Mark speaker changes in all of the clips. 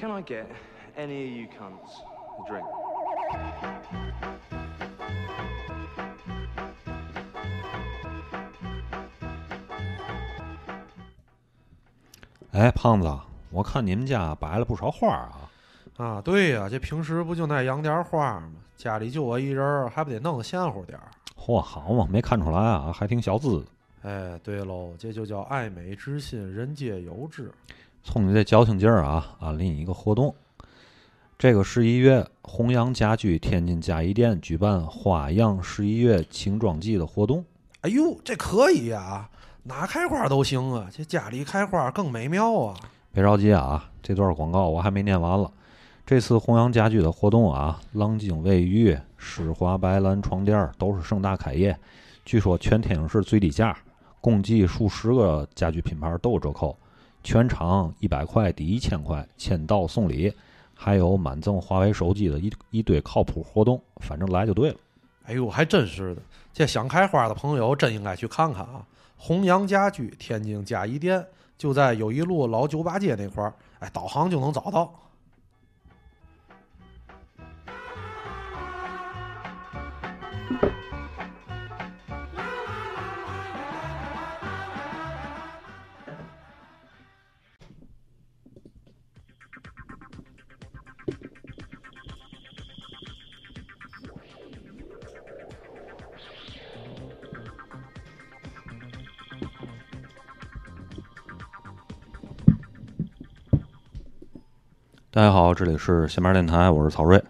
Speaker 1: Can I get any of you cunts a drink?
Speaker 2: 哎，胖子，我看你们家摆了不少花啊。
Speaker 3: 啊，对呀、这平时不就爱养点花吗？家里就我一人儿，还不得弄个鲜乎点儿？
Speaker 2: 嚯，好嘛，没看出来啊，还挺小资。
Speaker 3: 哎，对喽，这就叫爱美之心，人皆有之。
Speaker 2: 冲你这矫情劲儿啊，安利你一个活动。这个十一月，弘扬家居天津嘉怡店举办花样十一月轻装季的活动。
Speaker 3: 哎呦，这可以呀、哪开花都行啊，这家里开花更美妙啊。
Speaker 2: 别着急啊，这段广告我还没念完了。这次弘扬家居的活动啊，浪晶卫浴、施华白兰床垫儿都是盛大开业，据说全天津市最低价，共计数十个家居品牌都有折扣，全场一百块抵一千块，签到送礼，还有满赠华为手机的一一堆靠谱活动，反正来就对了。
Speaker 3: 哎呦，还真是的，这想开花的朋友真应该去看看啊！弘扬家居天津嘉义店就在友谊路老酒吧街那块儿，哎，导航就能找到。
Speaker 2: 大家好，这里是闲班电台，我是曹睿。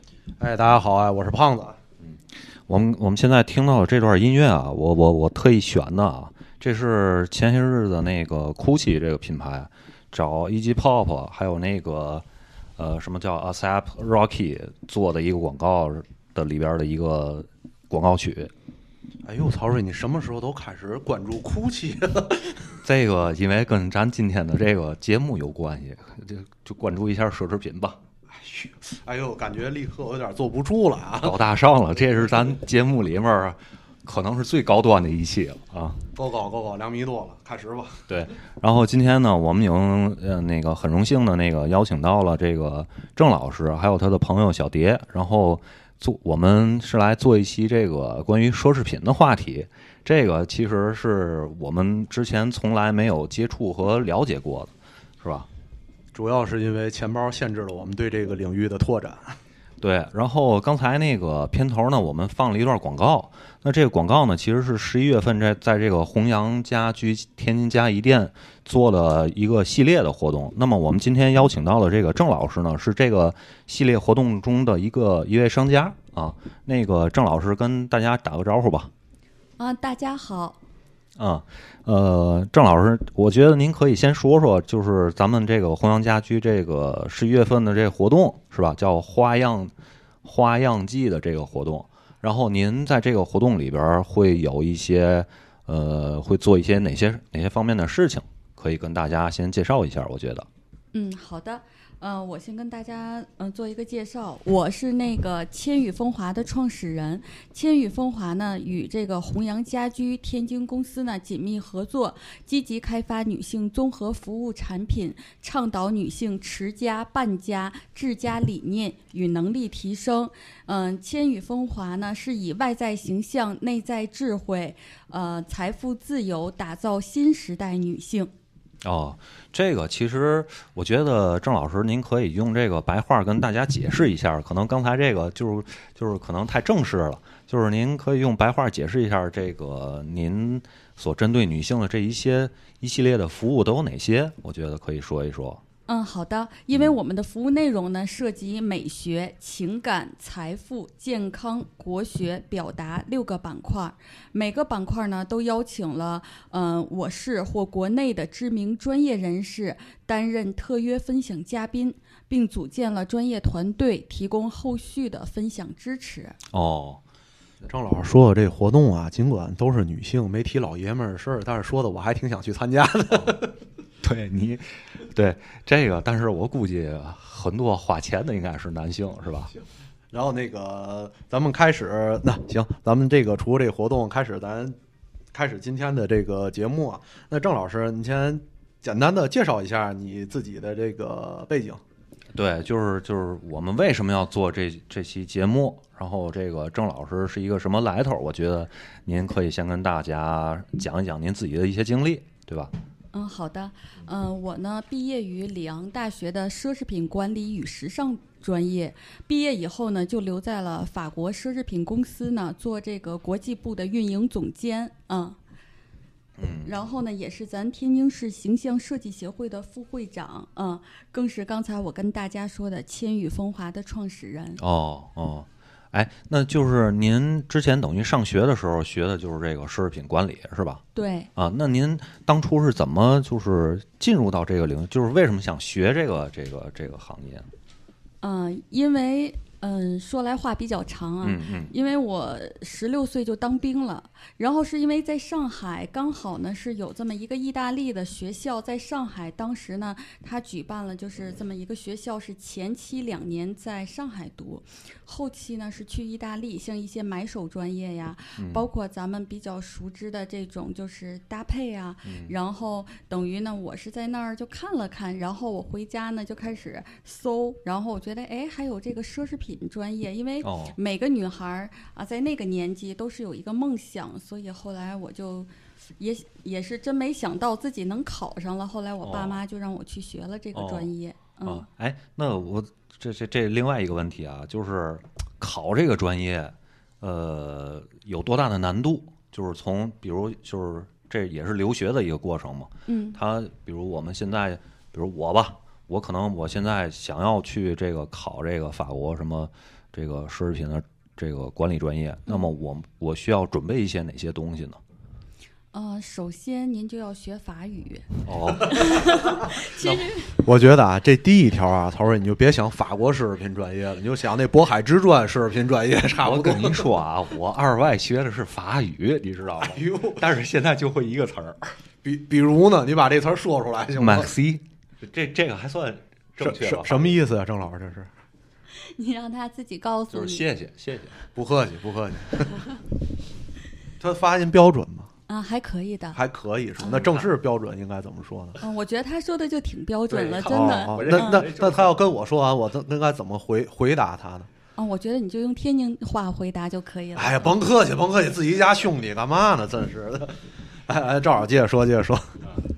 Speaker 3: 哎，大家好啊，我是胖子。
Speaker 2: 嗯我们我们现在听到的这段音乐啊，我我我特意选的啊，这是前些日子那个 GUCCI 这个品牌找 E.G. Pop 还有那个呃什么叫 ASAP Rocky 做的一个广告的里边的一个广告曲。
Speaker 3: 哎呦，曹睿，你什么时候都开始关注哭泣了？
Speaker 2: 这个因为跟咱今天的这个节目有关系，就就关注一下奢侈品吧，
Speaker 3: 哎呦，感觉立刻有点坐不住了啊！
Speaker 2: 高大上了，这是咱节目里面可能是最高端的一期了啊。
Speaker 3: 够高够高，两米多了，开始吧。
Speaker 2: 对，然后今天呢，我们已经呃那个很荣幸的那个邀请到了这个郑老师，还有他的朋友小蝶，然后做我们是来做一期这个关于奢侈品的话题。这个其实是我们之前从来没有接触和了解过的，是吧？
Speaker 3: 主要是因为钱包限制了我们对这个领域的拓展。
Speaker 2: 对，然后刚才那个片头呢，我们放了一段广告。那这个广告呢，其实是十一月份在在这个弘扬家居天津嘉义店做了一个系列的活动。那么我们今天邀请到的这个郑老师呢，是这个系列活动中的一个一位商家啊。那个郑老师跟大家打个招呼吧。
Speaker 4: 啊，大家好，
Speaker 2: 啊，呃，郑老师，我觉得您可以先说说，就是咱们这个弘扬家居这个十一月份的这个活动是吧？叫花样花样季的这个活动。然后您在这个活动里边会有一些呃，会做一些哪些哪些方面的事情？可以跟大家先介绍一下。我觉得，
Speaker 4: 嗯，好的，呃，我先跟大家嗯、做一个介绍，我是那个千羽风华的创始人。千羽风华呢与这个弘扬家居天津公司呢紧密合作，积极开发女性综合服务产品，倡导女性持家、办家、治家理念与能力提升。嗯、千羽风华呢是以外在形象、内在智慧、呃财富自由打造新时代女性。
Speaker 2: 哦，这个其实我觉得郑老师您可以用这个白话跟大家解释一下，可能刚才这个就是就是可能太正式了，就是您可以用白话解释一下这个您所针对女性的这一些一系列的服务都有哪些？我觉得可以说一说。
Speaker 4: 嗯，好的。因为我们的服务内容呢，涉及美学、情感、财富、健康、国学、表达六个板块。每个板块呢，都邀请了嗯、我市或国内的知名专业人士担任特约分享嘉宾，并组建了专业团队，提供后续的分享支持。
Speaker 2: 哦，
Speaker 3: 张老师说的这活动啊，尽管都是女性，没提老爷们儿的事儿，但是说的我还挺想去参加的。
Speaker 2: 对你，对这个，但是我估计很多花钱的应该是男性，是吧？
Speaker 3: 然后那个，咱们开始，那行，咱们这个除了这个活动开始，咱开始今天的这个节目啊。那郑老师，你先简单的介绍一下你自己的这个背景。
Speaker 2: 对，就是就是我们为什么要做这这期节目？然后这个郑老师是一个什么来头？我觉得您可以先跟大家讲一讲您自己的一些经历，对吧？
Speaker 4: 嗯，好的。嗯、我呢毕业于里昂大学的奢侈品管理与时尚专业，毕业以后呢就留在了法国奢侈品公司呢做这个国际部的运营总监。嗯。
Speaker 2: 嗯，
Speaker 4: 然后呢，也是咱天津市形象设计协会的副会长，嗯，更是刚才我跟大家说的千羽风华的创始人。
Speaker 2: 哦哦，哎，那就是您之前等于上学的时候学的就是这个奢侈品管理，是吧？
Speaker 4: 对，
Speaker 2: 啊，那您当初是怎么就是进入到这个领域？就是为什么想学这个这个这个行业呢？
Speaker 4: 嗯、因为嗯，说来话比较长啊，
Speaker 2: 嗯嗯。
Speaker 4: 因为我十六岁就当兵了，然后是因为在上海刚好呢是有这么一个意大利的学校在上海，当时呢他举办了就是这么一个学校，是前期两年在上海读，后期呢是去意大利，像一些买手专业呀，包括咱们比较熟知的这种就是搭配啊，然后等于呢我是在那儿就看了看，然后我回家呢就开始搜，然后我觉得哎还有这个奢侈品专业，因为
Speaker 2: 哦
Speaker 4: 每个女孩儿啊，在那个年纪都是有一个梦想，所以后来我就也也是真没想到自己能考上了。后来我爸
Speaker 2: 哦
Speaker 4: 妈就让我去学了这个专业。嗯
Speaker 2: 啊，哎，那我这这这另外一个问题啊，就是考这个专业，呃，有多大的难度？就是从比如就是这也是留学的一个过程嘛。
Speaker 4: 嗯
Speaker 2: 他比如我们现在，比如我吧，我可能我现在想要去这个考这个法国什么这个奢侈品的这个管理专业，那么我我需要准备一些哪些东西呢？
Speaker 4: 呃，首先您就要学法语。
Speaker 2: 哦，
Speaker 4: 其实
Speaker 3: 我觉得啊，这第一条啊，曹瑞，你就别想法国奢侈品专业了，你就想那渤海之专奢侈品专业差不多。
Speaker 2: 我跟您说啊，我二外学的是法语，你知道吗？
Speaker 3: 哎呦，
Speaker 2: 但是现在就会一个词儿
Speaker 3: 比比如呢，你把这词儿说出来行吗
Speaker 2: ？，maxi，这这个还算正确吧？
Speaker 3: 什什么意思啊，郑老师？这是
Speaker 4: 你让他自己告诉你。
Speaker 2: 就是谢谢谢谢。
Speaker 3: 不客气，不客气。他发音标准吗？
Speaker 4: 啊，还可以的。
Speaker 3: 还可以是吧？那正式标准应该怎么说呢？
Speaker 4: 嗯，我觉得他说的就挺标准了，真的。
Speaker 3: 哦哦
Speaker 2: 我
Speaker 3: 那那那他要跟我说完，我应应该怎么回回答他呢？
Speaker 4: 啊，我觉得你就用天津话回答就可以了。
Speaker 3: 哎呀，甭客气，甭客气，自己家兄弟干嘛呢？真是的。哎哎，正好接着说，接着说。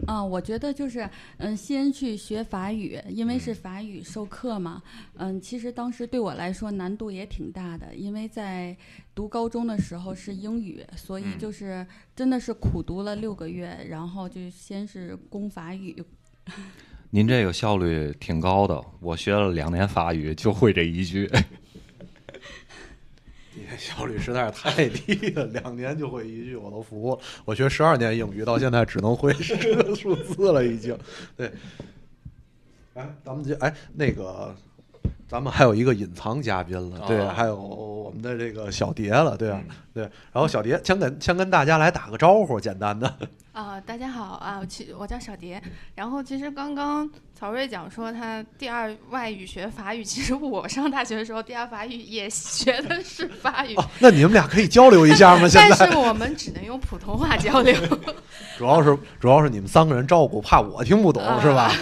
Speaker 4: 啊，我觉得就是，嗯，先去学法语，因为是法语授课嘛。嗯，其实当时对我来说难度也挺大的，因为在读高中的时候是英语，所以
Speaker 2: 嗯
Speaker 4: 就是真的是苦读了六个月，然后就先是攻法语。
Speaker 2: 您这个效率挺高的，我学了两年法语就会这一句。
Speaker 3: 你这效率实在是太低了，两年就会一句，我都服了。我学十二年英语，到现在只能会十个数字了，已经。对，哎，咱们就哎那个，咱们还有一个隐藏嘉宾了，对，
Speaker 2: 哦
Speaker 3: 还有我们的这个小蝶了，对啊，对。然后小蝶先跟先跟大家来打个招呼，简单的。
Speaker 5: 啊、大家好啊，我其我叫小蝶。然后其实刚刚曹睿讲说他第二外语学法语，其实我上大学的时候第二法语也学的是法语，
Speaker 3: 哦，那你们俩可以交流一下吗？现
Speaker 5: 但
Speaker 3: 在
Speaker 5: 是我们只能用普通话交流。
Speaker 3: 主要是主要是你们三个人照顾，怕我听不懂，
Speaker 5: 啊
Speaker 3: 是吧？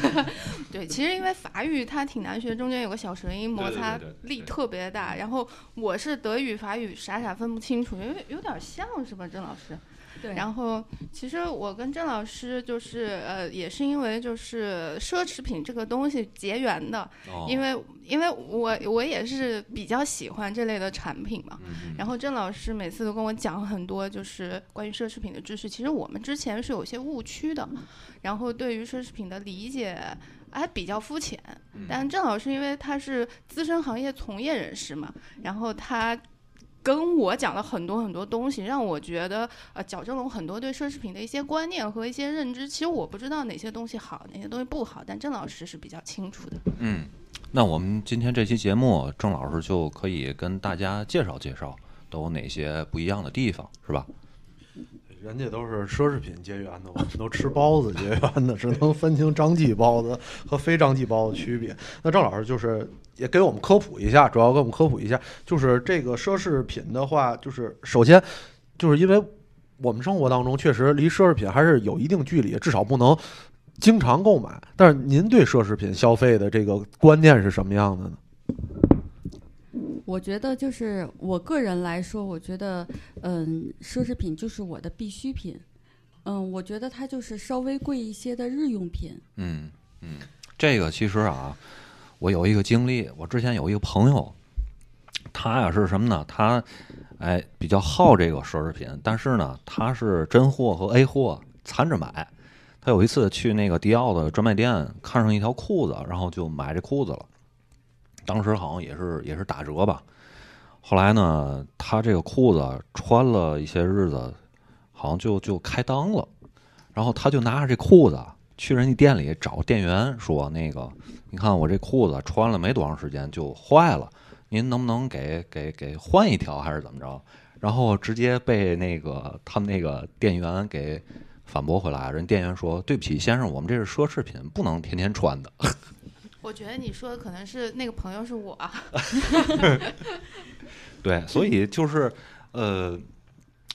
Speaker 5: 对，其实因为法语它挺难学，中间有个小舌音，摩擦力特别大。然后我是德语、法语傻傻分不清楚，因为有点像是吧，郑老师？
Speaker 4: 对
Speaker 5: 然后，其实我跟郑老师就是呃，也是因为就是奢侈品这个东西结缘的，
Speaker 2: 哦
Speaker 5: 因为因为我我也是比较喜欢这类的产品嘛。
Speaker 2: 嗯
Speaker 5: 然后郑老师每次都跟我讲很多就是关于奢侈品的知识，其实我们之前是有些误区的，然后对于奢侈品的理解还比较肤浅。但郑老师因为他是资深行业从业人士嘛，然后他。跟我讲了很多很多东西，让我觉得呃矫正了我很多对奢侈品的一些观念和一些认知。其实我不知道哪些东西好，哪些东西不好，但郑老师是比较清楚的。
Speaker 2: 嗯，那我们今天这期节目，郑老师就可以跟大家介绍介绍都有哪些不一样的地方，是吧？
Speaker 3: 人家都是奢侈品结缘的，我们都吃包子结缘的，只能分清张记包子和非张记包子区别。那郑老师就是也给我们科普一下，主要给我们科普一下，就是这个奢侈品的话，就是首先就是因为我们生活当中确实离奢侈品还是有一定距离，至少不能经常购买，但是您对奢侈品消费的这个观念是什么样的呢？
Speaker 4: 我觉得就是我个人来说，我觉得，嗯，奢侈品就是我的必需品。嗯，我觉得它就是稍微贵一些的日用品。
Speaker 2: 嗯嗯，这个其实啊，我有一个经历，我之前有一个朋友，他呀是什么呢？他哎比较好这个奢侈品，但是呢，他是真货和 A 货掺着买。他有一次去那个迪奥的专卖店，看上一条裤子，然后就买这裤子了。当时好像也是也是打折吧。后来呢，他这个裤子穿了一些日子，好像就就开裆了。然后他就拿着这裤子去人家店里找店员说：“那个，你看我这裤子穿了没多长时间就坏了，您能不能给给给换一条，还是怎么着？”然后直接被那个他们那个店员给反驳回来。人店员说：“对不起，先生，我们这是奢侈品，不能天天穿的。”
Speaker 5: 我觉得你说的可能是那个朋友是我。
Speaker 2: 对，所以就是呃，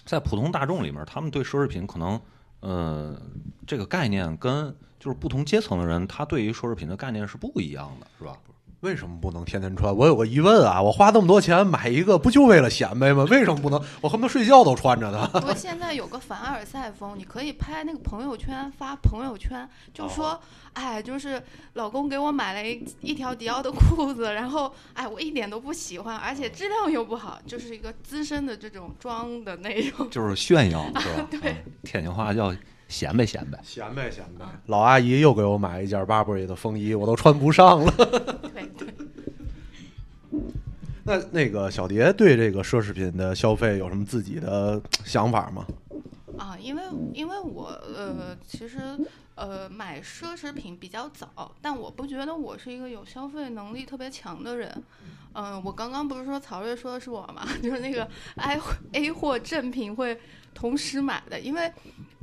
Speaker 2: 在普通大众里面，他们对奢侈品可能呃这个概念跟就是不同阶层的人，他对于奢侈品的概念是不一样的，是吧？
Speaker 3: 为什么不能天天穿？我有个疑问啊，我花那么多钱买一个，不就为了显摆吗？为什么不能？我恨不得睡觉都穿着呢。
Speaker 5: 不过现在有个凡尔赛风，你可以拍那个朋友圈，发朋友圈，就说，哎，就是老公给我买了一一条迪奥的裤子，然后，哎，我一点都不喜欢，而且质量又不好，就是一个资深的这种装的那种，
Speaker 2: 就是炫耀，是吧？
Speaker 5: 对，
Speaker 2: 天津话叫显摆显摆。
Speaker 3: 显摆显摆。老阿姨又给我买一件 Burberry 的风衣，我都穿不上了。
Speaker 5: 对 对。
Speaker 3: 那那个小蝶对这个奢侈品的消费有什么自己的想法吗？
Speaker 5: 啊，因为因为我呃，其实呃买奢侈品比较早，但我不觉得我是一个有消费能力特别强的人。嗯，我刚刚不是说曹睿说的是我嘛，就是那个 A A 货正品会同时买的，因为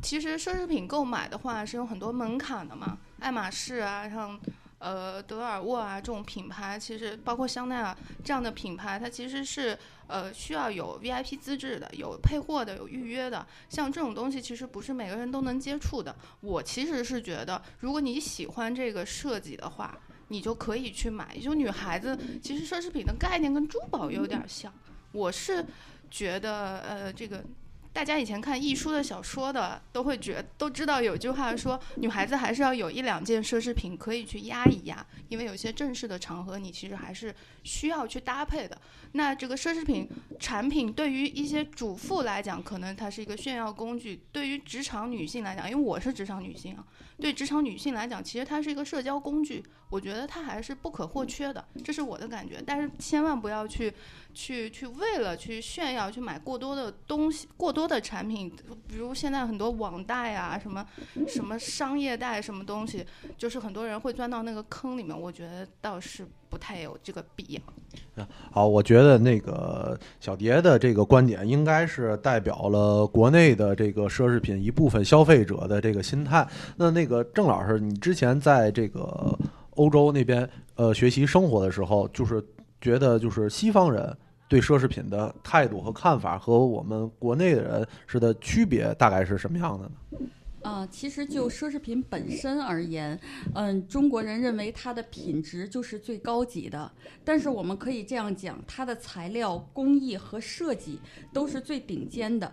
Speaker 5: 其实奢侈品购买的话是有很多门槛的嘛，爱马仕啊，像。呃，德尔沃啊，这种品牌其实包括香奈儿这样的品牌，它其实是呃需要有 VIP 资质的，有配货的，有预约的。像这种东西，其实不是每个人都能接触的。我其实是觉得，如果你喜欢这个设计的话，你就可以去买。就女孩子，其实奢侈品的概念跟珠宝有点像。我是觉得，呃，这个。大家以前看易舒的小说的，都会觉都知道有句话说，女孩子还是要有一两件奢侈品可以去压一压，因为有些正式的场合，你其实还是需要去搭配的。那这个奢侈品产品对于一些主妇来讲，可能它是一个炫耀工具；对于职场女性来讲，因为我是职场女性啊，对职场女性来讲，其实它是一个社交工具。我觉得它还是不可或缺的，这是我的感觉。但是千万不要去。去去为了去炫耀去买过多的东西，过多多的产品，比如现在很多网贷啊，什么什么商业贷，什么东西，就是很多人会钻到那个坑里面。我觉得倒是不太有这个必要。
Speaker 3: 好，我觉得那个小蝶的这个观点应该是代表了国内的这个奢侈品一部分消费者的这个心态。那那个郑老师，你之前在这个欧洲那边呃学习生活的时候，就是。觉得就是西方人对奢侈品的态度和看法和我们国内的人是的区别大概是什么样的呢？
Speaker 4: 啊，其实就奢侈品本身而言，嗯，中国人认为它的品质就是最高级的。但是我们可以这样讲，它的材料工艺和设计都是最顶尖的。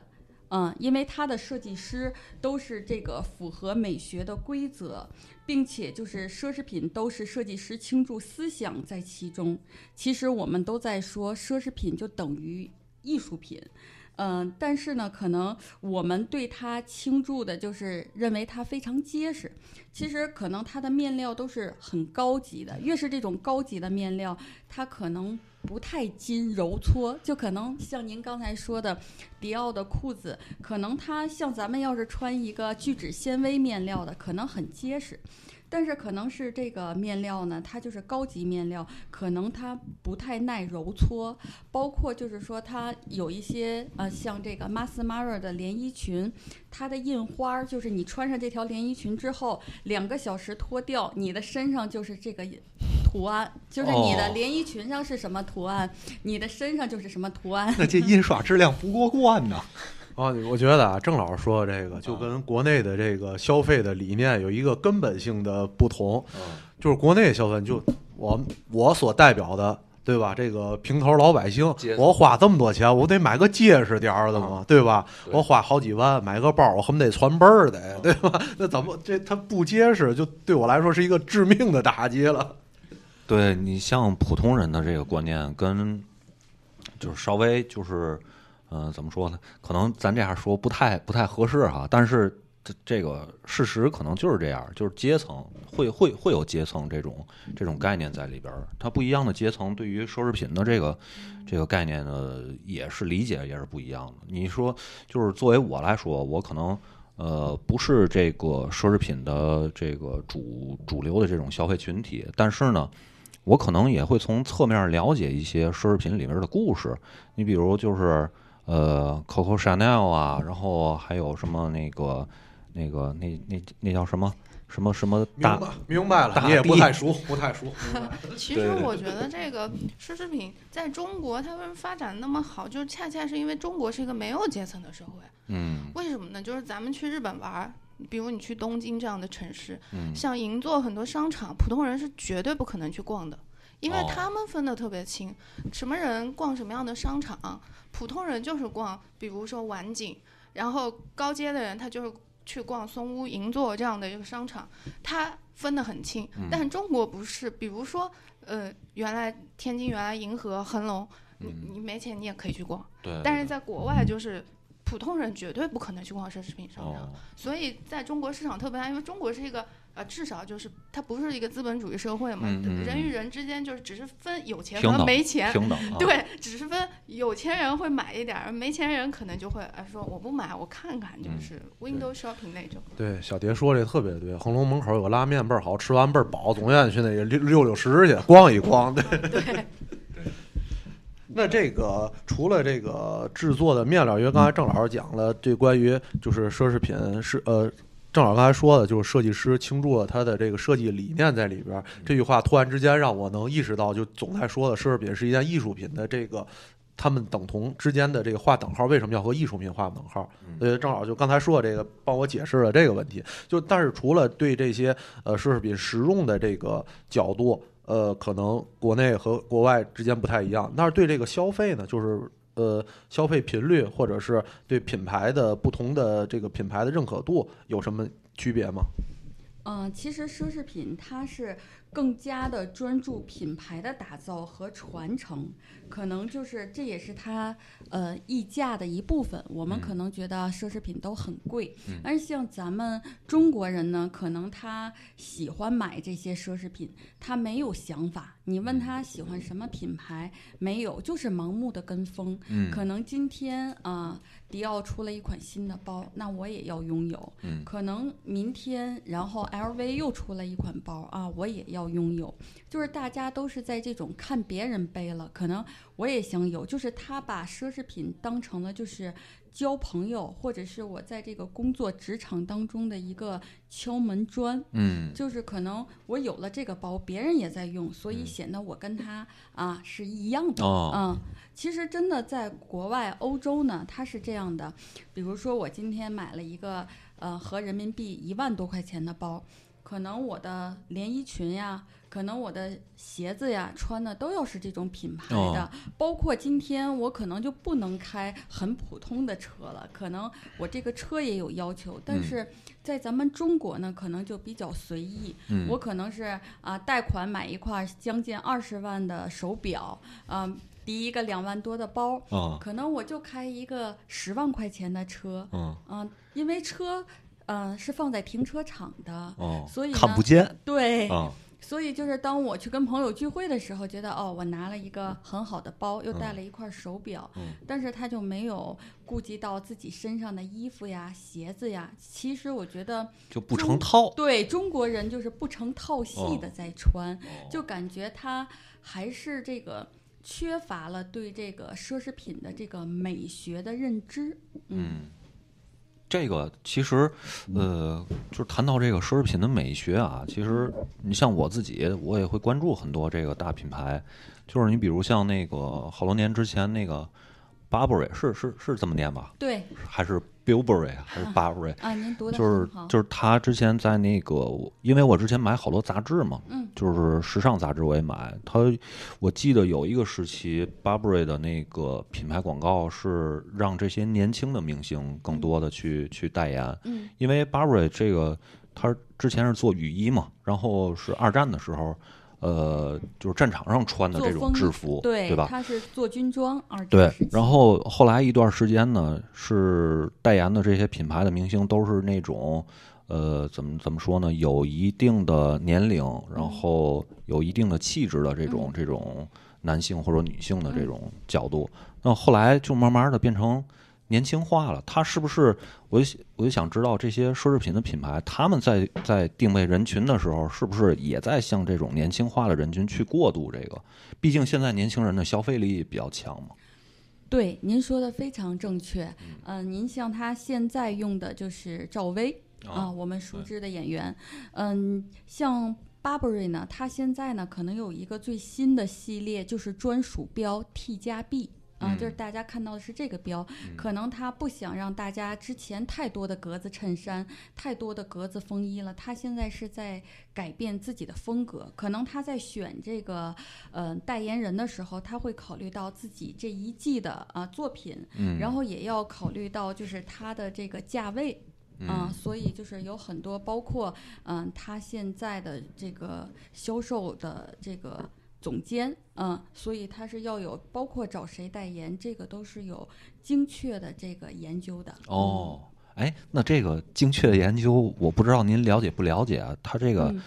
Speaker 4: 嗯，因为它的设计师都是这个符合美学的规则，并且就是奢侈品都是设计师倾注思想在其中。其实我们都在说奢侈品就等于艺术品，嗯，但是呢，可能我们对它倾注的就是认为它非常结实。其实可能它的面料都是很高级的，越是这种高级的面料，它可能。不太经揉搓，就可能像您刚才说的，迪奥的裤子，可能它像咱们要是穿一个聚酯纤维面料的，可能很结实。但是可能是这个面料呢，它就是高级面料，可能它不太耐揉搓。包括就是说，它有一些呃，像这个 Mas Mara 的连衣裙，它的印花儿就是你穿上这条连衣裙之后，两个小时脱掉，你的身上就是这个图案，就是你的连衣裙上是什么图案，你的身上就是什么图案。
Speaker 2: 那这印刷质量不过关呐。
Speaker 3: 啊，我觉得啊，郑老师说的这个就跟国内的这个消费的理念有一个根本性的不同，就是国内消费就我我所代表的。对吧？这个平头老百姓我花这么多钱，我得买个结实点儿的嘛，对吧？
Speaker 2: 对
Speaker 3: 我花好几万买个包，我恨不得传辈儿的，对吧？那怎么这它不结实，就对我来说是一个致命的打击了。
Speaker 2: 对你像普通人的这个观念，跟就是稍微就是，呃，怎么说呢？可能咱这样说不太不太合适哈，但是这这个事实可能就是这样，就是阶层会会会有阶层这种这种概念在里边儿。它不一样的阶层对于奢侈品的这个这个概念呢，也是理解也是不一样的。你说，就是作为我来说，我可能。呃，不是这个奢侈品的这个主主流的这种消费群体，但是呢，我可能也会从侧面了解一些奢侈品里面的故事。你比如就是呃，Coco Chanel 啊，然后还有什么那个那个那那那叫什么什么什么大
Speaker 3: 明白明白了，你也不太熟，不太熟。
Speaker 5: 其实我觉得这个奢侈品在中国它为什么发展那么好，就恰恰是因为中国是一个没有阶层的社会。
Speaker 2: 嗯
Speaker 5: 为什么呢？就是咱们去日本玩儿，比如你去东京这样的城市，
Speaker 2: 嗯
Speaker 5: 像银座很多商场，普通人是绝对不可能去逛的，因为
Speaker 2: 哦
Speaker 5: 他们分得特别清，什么人逛什么样的商场，普通人就是逛，比如说晚景，然后高阶的人他就是去逛松屋、银座这样的一个商场，他分得很清。
Speaker 2: 嗯
Speaker 5: 但中国不是，比如说，呃，原来天津原来银河、恒隆，你
Speaker 2: 嗯，
Speaker 5: 你没钱你也可以去逛，
Speaker 2: 对。
Speaker 5: 但是在国外就是。普通人绝对不可能去逛奢侈品商场，
Speaker 2: 哦，
Speaker 5: 所以在中国市场特别大，因为中国是一个呃，至少就是它不是一个资本主义社会嘛，人与人之间就是只是分有钱和没钱，
Speaker 2: 平等啊，
Speaker 5: 对，只是分有钱人会买一点儿，没钱人可能就会哎说我不买，我看看，就
Speaker 2: 嗯
Speaker 5: 是 window shopping 那种。
Speaker 3: 对，小蝶说这特别对。恒隆门口有个拉面倍儿好，吃完倍儿饱，总愿意去那个溜溜溜石去逛一逛。对，
Speaker 5: 对，
Speaker 3: 那这个除了这个制作的面料，因为刚才郑老师讲了，这关于就是奢侈品是呃。郑老师刚才说的，就是设计师倾注了他的这个设计理念在里边。这句话突然之间让我能意识到，就总在说的奢侈品是一件艺术品的这个，他们等同之间的这个划等号，为什么要和艺术品划等号？呃，正好就刚才说的这个，帮我解释了这个问题。就但是除了对这些呃奢侈品实用的这个角度，呃，可能国内和国外之间不太一样。但是对这个消费呢，就是呃消费频率或者是对品牌的不同的这个品牌的认可度有什么区别吗？
Speaker 4: 嗯，其实奢侈品它是更加的专注品牌的打造和传承，可能就是这也是它呃溢价的一部分。我们可能觉得奢侈品都很贵，
Speaker 2: 嗯
Speaker 4: 但是像咱们中国人呢，可能他喜欢买这些奢侈品，他没有想法。你问他喜欢什么品牌，没有，就是盲目的跟风。
Speaker 2: 嗯
Speaker 4: 可能今天啊、迪奥出了一款新的包，那我也要拥有。
Speaker 2: 嗯
Speaker 4: 可能明天，然后 LV 又出了一款包啊，我也要拥有。就是大家都是在这种看别人背了，可能我也想有。就是他把奢侈品当成了就是交朋友，或者是我在这个工作职场当中的一个敲门砖。
Speaker 2: 嗯
Speaker 4: 就是可能我有了这个包，别人也在用，所以
Speaker 2: 嗯
Speaker 4: 显得我跟他啊是一样的。
Speaker 2: 哦
Speaker 4: 嗯，其实真的在国外，欧洲呢，它是这样的。比如说，我今天买了一个呃合人民币一万多块钱的包，可能我的连衣裙呀，可能我的鞋子呀穿的都要是这种品牌的，
Speaker 2: 哦。
Speaker 4: 包括今天我可能就不能开很普通的车了，可能我这个车也有要求，但
Speaker 2: 嗯
Speaker 4: 是在咱们中国呢，可能就比较随意。
Speaker 2: 嗯。
Speaker 4: 我可能是啊、贷款买一块将近二十万的手表，啊、第一个两万多的包，
Speaker 2: 啊
Speaker 4: 可能我就开一个十万块钱的车，
Speaker 2: 嗯
Speaker 4: 嗯、因为车，呃，是放在停车场的，
Speaker 2: 哦，
Speaker 4: 所以呢
Speaker 2: 看不见
Speaker 4: 对，
Speaker 2: 啊
Speaker 4: 所以就是当我去跟朋友聚会的时候，觉得哦，我拿了一个很好的包，又带了一块手表，
Speaker 2: 嗯
Speaker 4: 但是他就没有顾及到自己身上的衣服呀、鞋子呀。其实我觉得，
Speaker 2: 就不成套，
Speaker 4: 对中国人就是不成套系的在穿，就感觉他还是这个缺乏了对这个奢侈品的这个美学的认知。
Speaker 2: 嗯，这个其实，呃，就是谈到这个奢侈品的美学啊，其实你像我自己，我也会关注很多这个大品牌，就是你比如像那个好多年之前那个 Burberry 是是是这么念吧？
Speaker 4: 对
Speaker 2: 还是 Burberry 还是 Burberry？
Speaker 4: 啊，您读的
Speaker 2: 就是，就是他之前在那个，因为我之前买好多杂志嘛，
Speaker 4: 嗯，
Speaker 2: 就是时尚杂志我也买。他我记得有一个时期，Burberry 的那个品牌广告是让这些年轻的明星更多的去去代言，
Speaker 4: 嗯
Speaker 2: 因为 Burberry 这个他之前是做雨衣嘛，然后是二战的时候，呃，就是战场上穿的这种制服，
Speaker 4: 对对，
Speaker 2: 吧？
Speaker 4: 他是做军装
Speaker 2: 对，然后后来一段时间呢，是代言的这些品牌的明星都是那种，呃，怎么怎么说呢？有一定的年龄，然后有一定的气质的这种、
Speaker 4: 嗯
Speaker 2: 这种男性或者女性的这种角度。那后来就慢慢的变成年轻化了。他是不是？我就想我就想知道这些奢侈品的品牌，他们在在定位人群的时候，是不是也在向这种年轻化的人群去过渡这个？毕竟现在年轻人的消费力比较强嘛。
Speaker 4: 对，您说的非常正确。嗯、您像他现在用的就是赵薇啊、我们熟知的演员。嗯，像 Burberry 呢，它现在呢可能有一个最新的系列，就是专属标 T 加 B。啊、
Speaker 2: 嗯
Speaker 4: 就是大家看到的是这个标，可能他不想让大家之前太多的格子衬衫、太多的格子风衣了，他现在是在改变自己的风格。可能他在选这个呃代言人的时候，他会考虑到自己这一季的啊、作品，
Speaker 2: 嗯
Speaker 4: 然后也要考虑到就是他的这个价位。啊、所以就是有很多，包括嗯、他现在的这个销售的这个总监，嗯、所以他是要有，包括找谁代言，这个都是有精确的这个研究的。
Speaker 2: 哦，哎，那这个精确的研究，我不知道您了解不了解啊？他这个、
Speaker 4: 嗯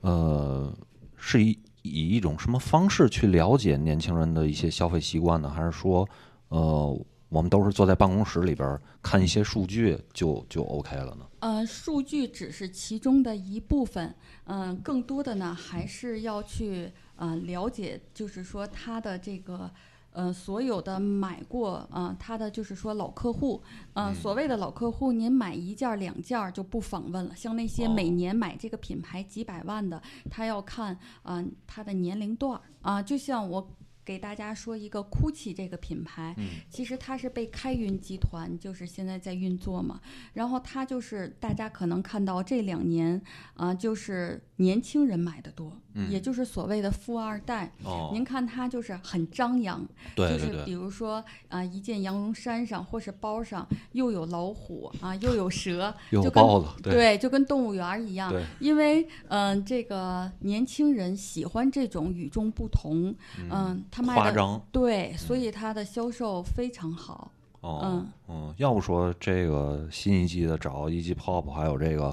Speaker 2: 呃，是以以一种什么方式去了解年轻人的一些消费习惯呢？还是说，呃，我们都是坐在办公室里边儿看一些数据就就 OK 了呢？
Speaker 4: 呃，数据只是其中的一部分，嗯、更多的呢还是要去呃了解，就是说他的这个。呃，所有的买过啊、呃，他的就是说老客户，呃，所谓的老客户，您买一件儿两件儿就不访问了。像那些每
Speaker 2: 哦
Speaker 4: 年买这个品牌几百万的，他要看啊、呃他的年龄段儿啊、就像我给大家说一个 GUCCI 这个品牌，其实它是被开云集团就是现在在运作嘛，然后它就是大家可能看到这两年啊、就是年轻人买的多，也就是所谓的富二代。
Speaker 2: 哦。
Speaker 4: 您看它就是很张扬，
Speaker 2: 对对
Speaker 4: 就是比，如说啊、一件羊绒衫上或是包上又有老虎啊，又有蛇，
Speaker 2: 有
Speaker 4: 就跟对，就跟动物园儿一样。
Speaker 2: 对。
Speaker 4: 因为嗯、这个年轻人喜欢这种与众不同，嗯、他卖的
Speaker 2: 夸张
Speaker 4: 对，所以它的销售非常好。
Speaker 2: 哦
Speaker 4: 嗯
Speaker 2: 嗯，要不说这个新一季的找 E.G. Pop 还有这个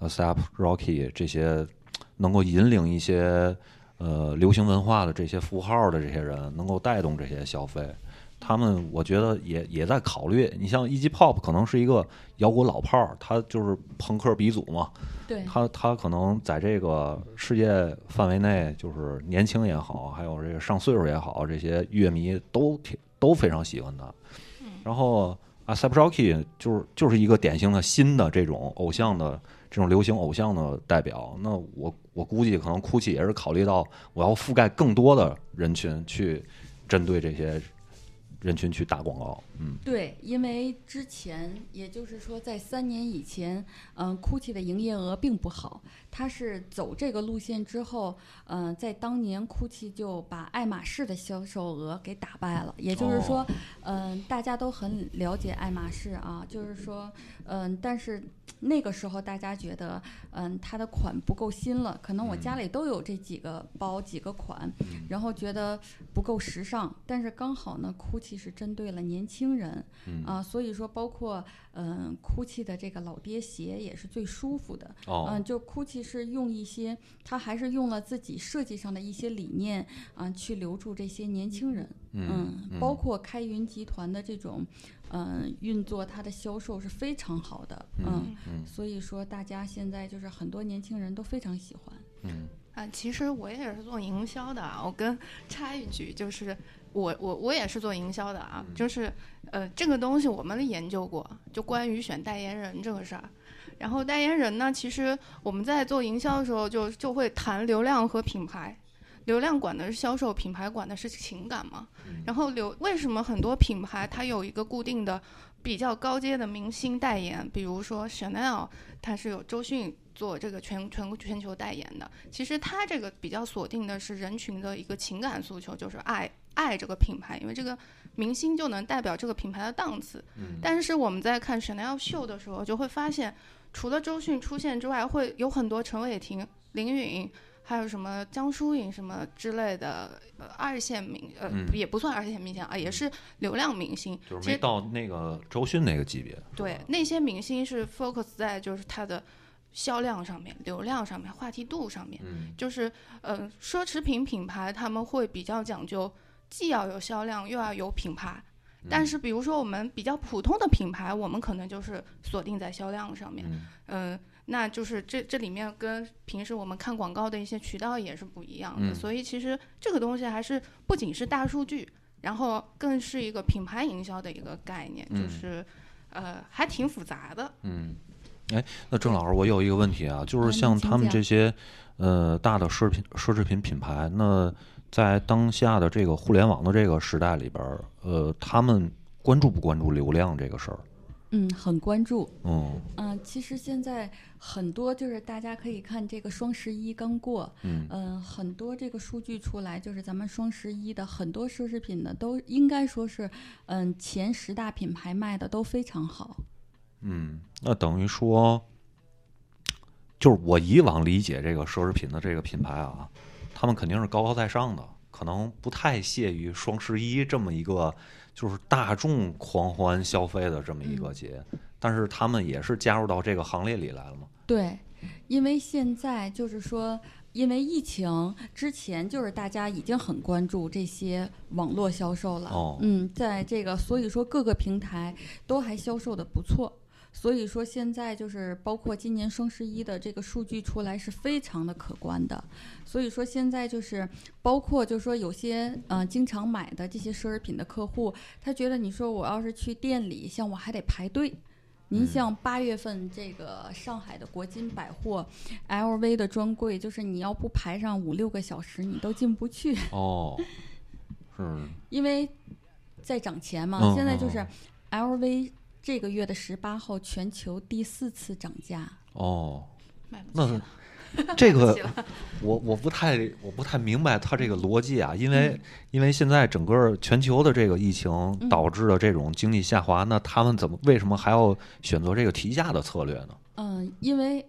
Speaker 2: ASAP Rocky 这些能够引领一些呃流行文化的这些符号的这些人，能够带动这些消费。他们我觉得也也在考虑，你像 E.G. Pop 可能是一个摇滚老炮儿，他就是朋克鼻祖嘛，
Speaker 4: 对，
Speaker 2: 他他可能在这个世界范围内，就是年轻也好，还有这个上岁数也好，这些乐迷都挺都非常喜欢他。然后啊 s a p Rocky 就是就是一个典型的新的这种偶像的这种流行偶像的代表。那我我估计可能 GUCCI 也是考虑到我要覆盖更多的人群，去针对这些人群去打广告。嗯，
Speaker 4: 对，因为之前也就是说，在三年以前，嗯、g u c c i 的营业额并不好。它是走这个路线之后，嗯、在当年 GUCCI 就把爱马仕的销售额给打败了。也就是说，嗯、大家都很了解爱马仕啊，就是说，嗯、但是那个时候大家觉得，嗯、它的款不够新了，可能我家里都有这几个包、几个款，然后觉得不够时尚。但是刚好呢，GUCCI 是针对了年轻人，啊，所以说包括嗯、GUCCI 的这个老爹鞋也是最舒服的。
Speaker 2: 哦
Speaker 4: 嗯，就 GUCCI 是用一些，他还是用了自己设计上的一些理念啊，去留住这些年轻人。嗯，包括开云集团的这种，嗯、运作，它的销售是非常好的。嗯，所以说大家现在就是很多年轻人都非常喜欢。
Speaker 5: 嗯啊，其实我也是做营销的啊，我跟插一句，就是我我我也是做营销的啊，就是呃这个东西我们研究过，就关于选代言人这个事儿。然后代言人呢，其实我们在做营销的时候就就会谈流量和品牌。流量管的是销售，品牌管的是情感嘛。
Speaker 2: 嗯
Speaker 5: 然后流为什么很多品牌它有一个固定的比较高阶的明星代言，比如说 Chanel，它是有周迅做这个全全全球代言的。其实它这个比较锁定的是人群的一个情感诉求，就是爱爱这个品牌，因为这个明星就能代表这个品牌的档次。
Speaker 2: 嗯
Speaker 5: 但是我们在看 Chanel 秀的时候，就会发现，除了周迅出现之外，会有很多陈伟霆、林允。还有什么江疏影什么之类的，呃，二线明，呃，
Speaker 2: 嗯
Speaker 5: 也不算二线明星啊，也是流量明星。
Speaker 2: 就是没到那个周迅那个级别。
Speaker 5: 对，那些明星是 focus 在就是他的销量上面、流量上面、话题度上面。
Speaker 2: 嗯
Speaker 5: 就是呃，奢侈品品牌他们会比较讲究，既要有销量，又要有品牌。但是比如说我们比较普通的品牌，我们可能就是锁定在销量上面。
Speaker 2: 嗯
Speaker 5: 嗯、那就是这这里面跟平时我们看广告的一些渠道也是不一样的。
Speaker 2: 嗯
Speaker 5: 所以其实这个东西还是不仅是大数据，然后更是一个品牌营销的一个概念，
Speaker 2: 嗯
Speaker 5: 就是呃还挺复杂的。
Speaker 2: 嗯，哎，那郑老师，我有一个问题啊，就是
Speaker 4: 嗯
Speaker 2: 像他们这些呃大的奢侈品奢侈品品牌，那在当下的这个互联网的这个时代里边儿，呃，他们关注不关注流量这个事儿？
Speaker 4: 嗯，很关注。
Speaker 2: 嗯
Speaker 4: 嗯、其实现在很多就是大家可以看这个双十一刚过，
Speaker 2: 嗯
Speaker 4: 嗯、很多这个数据出来，就是咱们双十一的很多奢侈品呢，都应该说是，嗯、前十大品牌卖的都非常好。
Speaker 2: 嗯，那等于说，就是我以往理解这个奢侈品的这个品牌啊，他们肯定是高高在上的，可能不太屑于双十一这么一个就是大众狂欢消费的这么一个节，但是他们也是加入到这个行列里来了嘛。
Speaker 4: 对，因为现在就是说，因为疫情之前，就是大家已经很关注这些网络销售了。
Speaker 2: 哦
Speaker 4: 嗯，在这个，所以说各个平台都还销售的不错。所以说现在就是包括今年双十一的这个数据出来是非常的可观的。所以说现在就是包括就是说有些呃经常买的这些奢侈品的客户，他觉得你说我要是去店里，像我还得排队。您像八月份这个上海的国金百货，LV 的专柜，就是你要不排上五六个小时，你都进不去，
Speaker 2: 哦，是，
Speaker 4: 因为在涨钱嘛。
Speaker 2: 嗯
Speaker 4: 现在就是
Speaker 2: 嗯
Speaker 4: LV 这个月的十八号全球第四次涨价。
Speaker 2: 哦，那 这个我我不太我不太明白他这个逻辑啊，因
Speaker 4: 嗯
Speaker 2: 为、因为现在整个全球的这个疫情导致的这种经济下滑，那他们怎么为什么还要选择这个提价的策略呢？
Speaker 4: 嗯，因为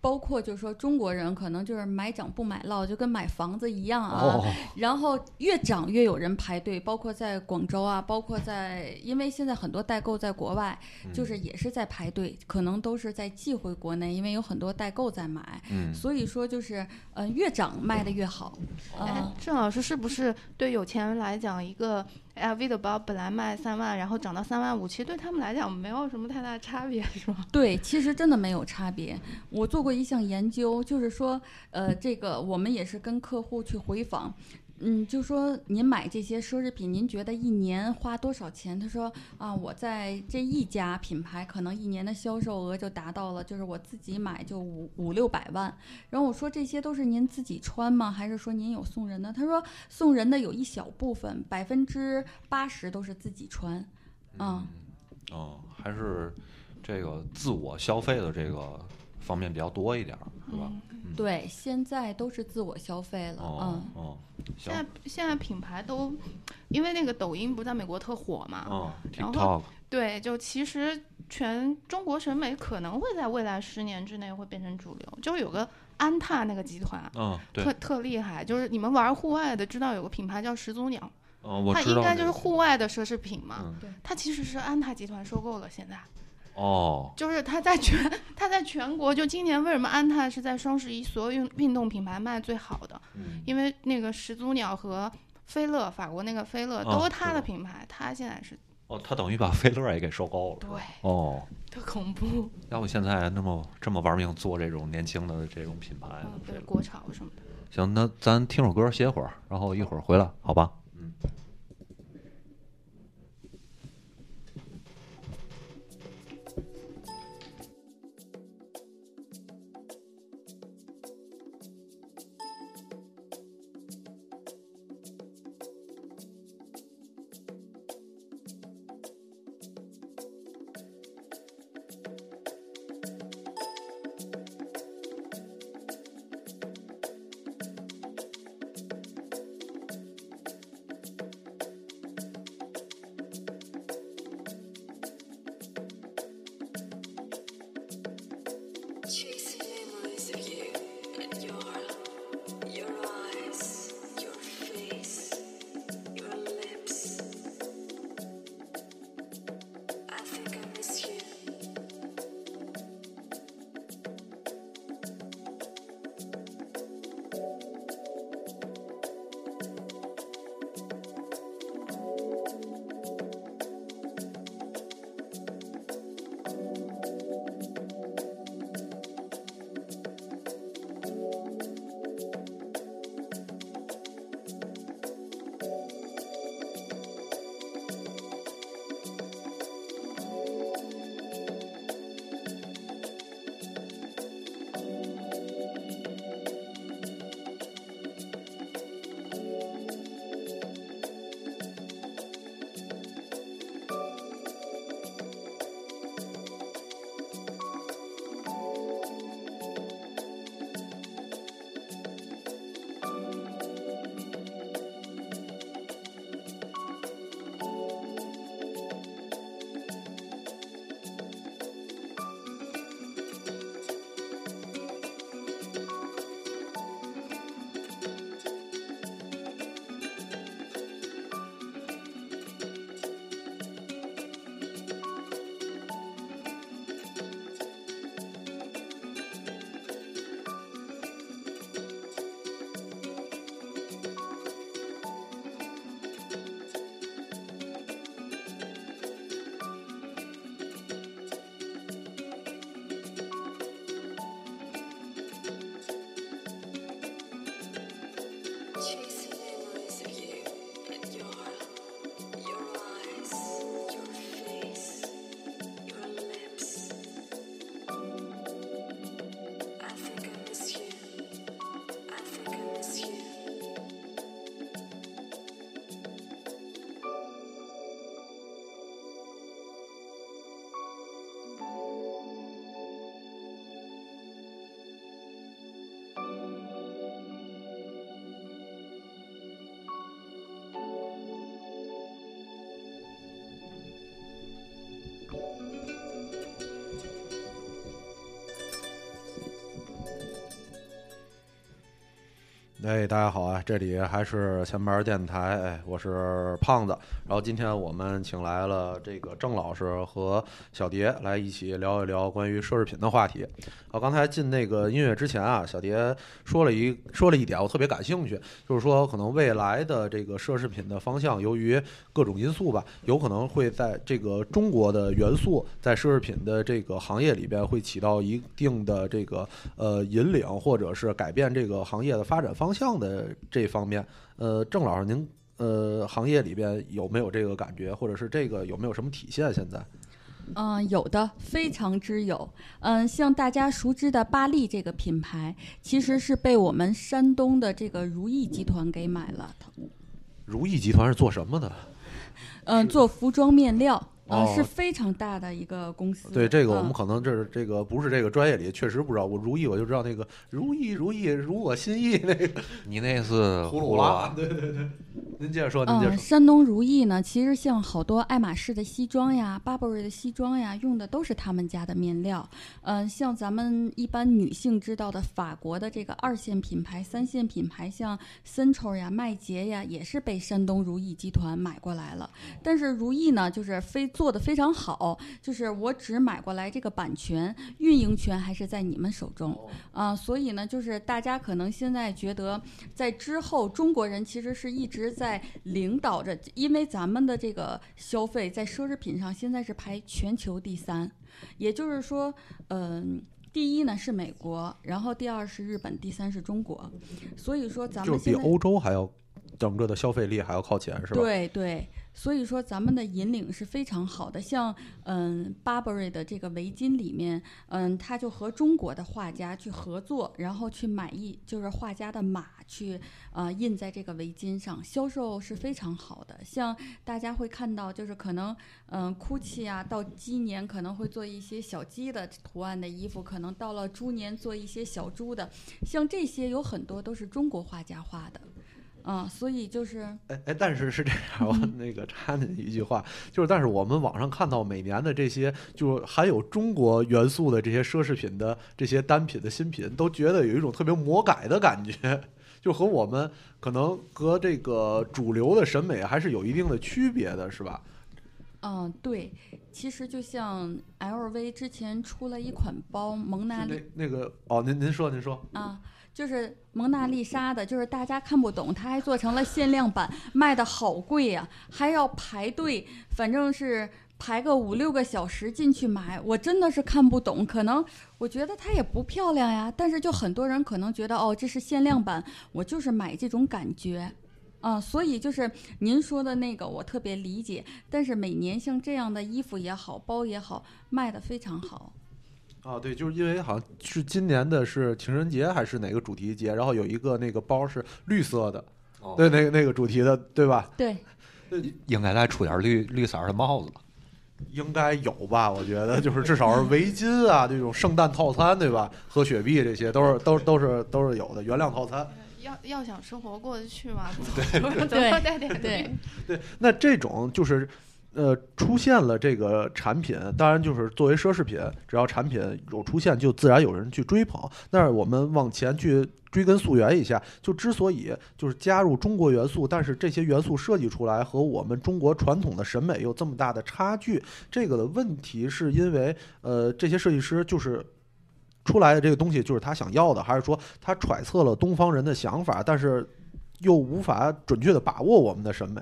Speaker 4: 包括就是说中国人可能就是买涨不买落，就跟买房子一样啊。
Speaker 2: 哦，
Speaker 4: 然后越涨越有人排队，包括在广州啊，包括在，因为现在很多代购在国外，就是也是在排队，可能都是在寄回国内，因为有很多代购在买，
Speaker 2: 嗯，
Speaker 4: 所以说就是，嗯、越涨卖的越好，
Speaker 5: 哎
Speaker 4: 啊、，
Speaker 5: 郑老师是不是对有钱人来讲，一个 LV 的包本来卖三万，然后涨到三万五，其实对他们来讲没有什么太大差别，是吗？
Speaker 4: 对，其实真的没有差别。我做过一项研究，就是说，呃，这个我们也是跟客户去回访。嗯，就说您买这些奢侈品，您觉得一年花多少钱？他说啊，我在这一家品牌，可能一年的销售额就达到了，就是我自己买就五五六百万。然后我说这些都是您自己穿吗？还是说您有送人的？他说送人的有一小部分，百分之八十都是自己穿。嗯，
Speaker 2: 哦，还是这个自我消费的这个方面比较多一点儿，是吧？
Speaker 4: 对，现在都是自我消费了。
Speaker 2: 哦
Speaker 4: 嗯。
Speaker 2: 哦，
Speaker 5: 现在，现在品牌都，因为那个抖音不在美国特火嘛，
Speaker 2: 哦
Speaker 5: 然后对，就其实全中国审美可能会在未来十年之内会变成主流。就是有个安踏那个集团，
Speaker 2: 嗯，对
Speaker 5: 特，特厉害，就是你们玩户外的知道有个品牌叫始祖鸟，
Speaker 2: 哦，我
Speaker 5: 它应该就是户外的奢侈品嘛，
Speaker 2: 嗯
Speaker 4: 对
Speaker 5: 它其实是安踏集团收购了，现在。
Speaker 2: 哦，
Speaker 5: 就是它在全 它在全国，就今年为什么安踏是在双十一所有运运动品牌卖最好的？
Speaker 2: 嗯
Speaker 5: 因为那个始祖鸟和飞乐，法国那个飞乐
Speaker 2: 哦
Speaker 5: 都是它的品牌，它现在是
Speaker 2: 哦，他等于把菲乐也给收购了。
Speaker 5: 对
Speaker 2: 哦，
Speaker 5: 特恐怖，
Speaker 2: 要不现在那么这么玩命做这种年轻的这种品牌？
Speaker 5: 对
Speaker 2: 这个
Speaker 5: 国潮什么的。
Speaker 2: 行，那咱听首歌歇会儿，然后一会儿回来，好吧？
Speaker 3: 哎，大家好啊！这里还是前门电台，哎，我是胖子。然后今天我们请来了这个郑老师和小蝶来一起聊一聊关于奢侈品的话题。啊，刚才进那个音乐之前啊，小蝶说了一说了一点，我特别感兴趣，就是说可能未来的这个奢侈品的方向，由于各种因素吧，有可能会在这个中国的元素在奢侈品的这个行业里边会起到一定的这个呃引领，或者是改变这个行业的发展方向的这方面。呃，郑老师，您呃行业里边有没有这个感觉，或者是这个有没有什么体现？现在？
Speaker 4: 嗯，有的，非常之有。嗯，像大家熟知的巴利这个品牌，其实是被我们山东的这个如意集团给买了。
Speaker 3: 如意集团是做什么的？
Speaker 4: 嗯，做服装面料。啊，
Speaker 3: 哦
Speaker 4: 是非常大的一个公司。
Speaker 3: 对这个，我们
Speaker 4: 嗯
Speaker 3: 可能这是这个不是这个专业里确实不知道。我如意我就知道那个如意如意如我心意那个
Speaker 2: 你那是
Speaker 3: 葫芦娃，对对对。您接着说，您接着
Speaker 4: 嗯，山东如意呢，其实像好多爱马仕的西装呀、Burberry 的西装呀，用的都是他们家的面料。嗯、像咱们一般女性知道的法国的这个二线品牌、三线品牌，像 Central 呀、麦杰呀，也是被山东如意集团买过来了。但是如意呢，就是非做的非常好，就是我只买过来这个版权，运营权还是在你们手中。啊、所以呢，就是大家可能现在觉得，在之后中国人其实是一直在领导着，因为咱们的这个消费在奢侈品上现在是排全球第三，也就是说，嗯、第一呢是美国，然后第二是日本，第三是中国，所以说咱们就比
Speaker 3: 欧洲还要整个的消费力还要靠前，是吧？
Speaker 4: 对对，所以说咱们的引领是非常好的。像嗯，Burberry 的这个围巾里面，嗯，他就和中国的画家去合作，然后去买一就是画家的马去呃印在这个围巾上，销售是非常好的。像大家会看到，就是可能嗯，GUCCI 啊，到鸡年可能会做一些小鸡的图案的衣服，可能到了猪年做一些小猪的，像这些有很多都是中国画家画的。啊、所以就是
Speaker 3: 哎哎，但是是这样，我那个插您一句话，就是但是我们网上看到每年的这些就是含有中国元素的这些奢侈品的这些单品的新品，都觉得有一种特别魔改的感觉，就和我们可能和这个主流的审美还是有一定的区别的，是吧？
Speaker 4: 嗯，对，其实就像 LV 之前出了一款包蒙娜丽
Speaker 3: 那那个哦，您您说您说，
Speaker 4: 啊，就是蒙娜丽莎的，就是大家看不懂，它还做成了限量版，卖的好贵呀、还要排队，反正是排个五六个小时进去买，我真的是看不懂。可能我觉得它也不漂亮呀，但是就很多人可能觉得哦，这是限量版，我就是买这种感觉。啊，所以就是您说的那个，我特别理解。但是每年像这样的衣服也好，包也好，卖的非常好。
Speaker 3: 啊，对，就是因为好像是今年的是情人节还是哪个主题节，然后有一个那个包是绿色的，
Speaker 2: 哦
Speaker 3: 对，那个那个主题的，对吧？
Speaker 4: 对，
Speaker 2: 应该再出点绿绿色的帽子吧。
Speaker 3: 应该有吧？我觉得就是至少是围巾啊，这种圣诞套餐，对吧？喝雪碧这些都是都都是都是有的，原谅套餐。
Speaker 5: 要要想生活过得去嘛，对
Speaker 4: 对
Speaker 5: 总要带点
Speaker 4: 对
Speaker 3: 对，那这种就是。呃，出现了这个产品，当然就是作为奢侈品，只要产品有出现，就自然有人去追捧。但是我们往前去追根溯源一下，就之所以就是加入中国元素，但是这些元素设计出来和我们中国传统的审美有这么大的差距，这个的问题是因为呃，这些设计师就是出来的这个东西就是他想要的，还是说他揣测了东方人的想法，但是又无法准确的把握我们的审美？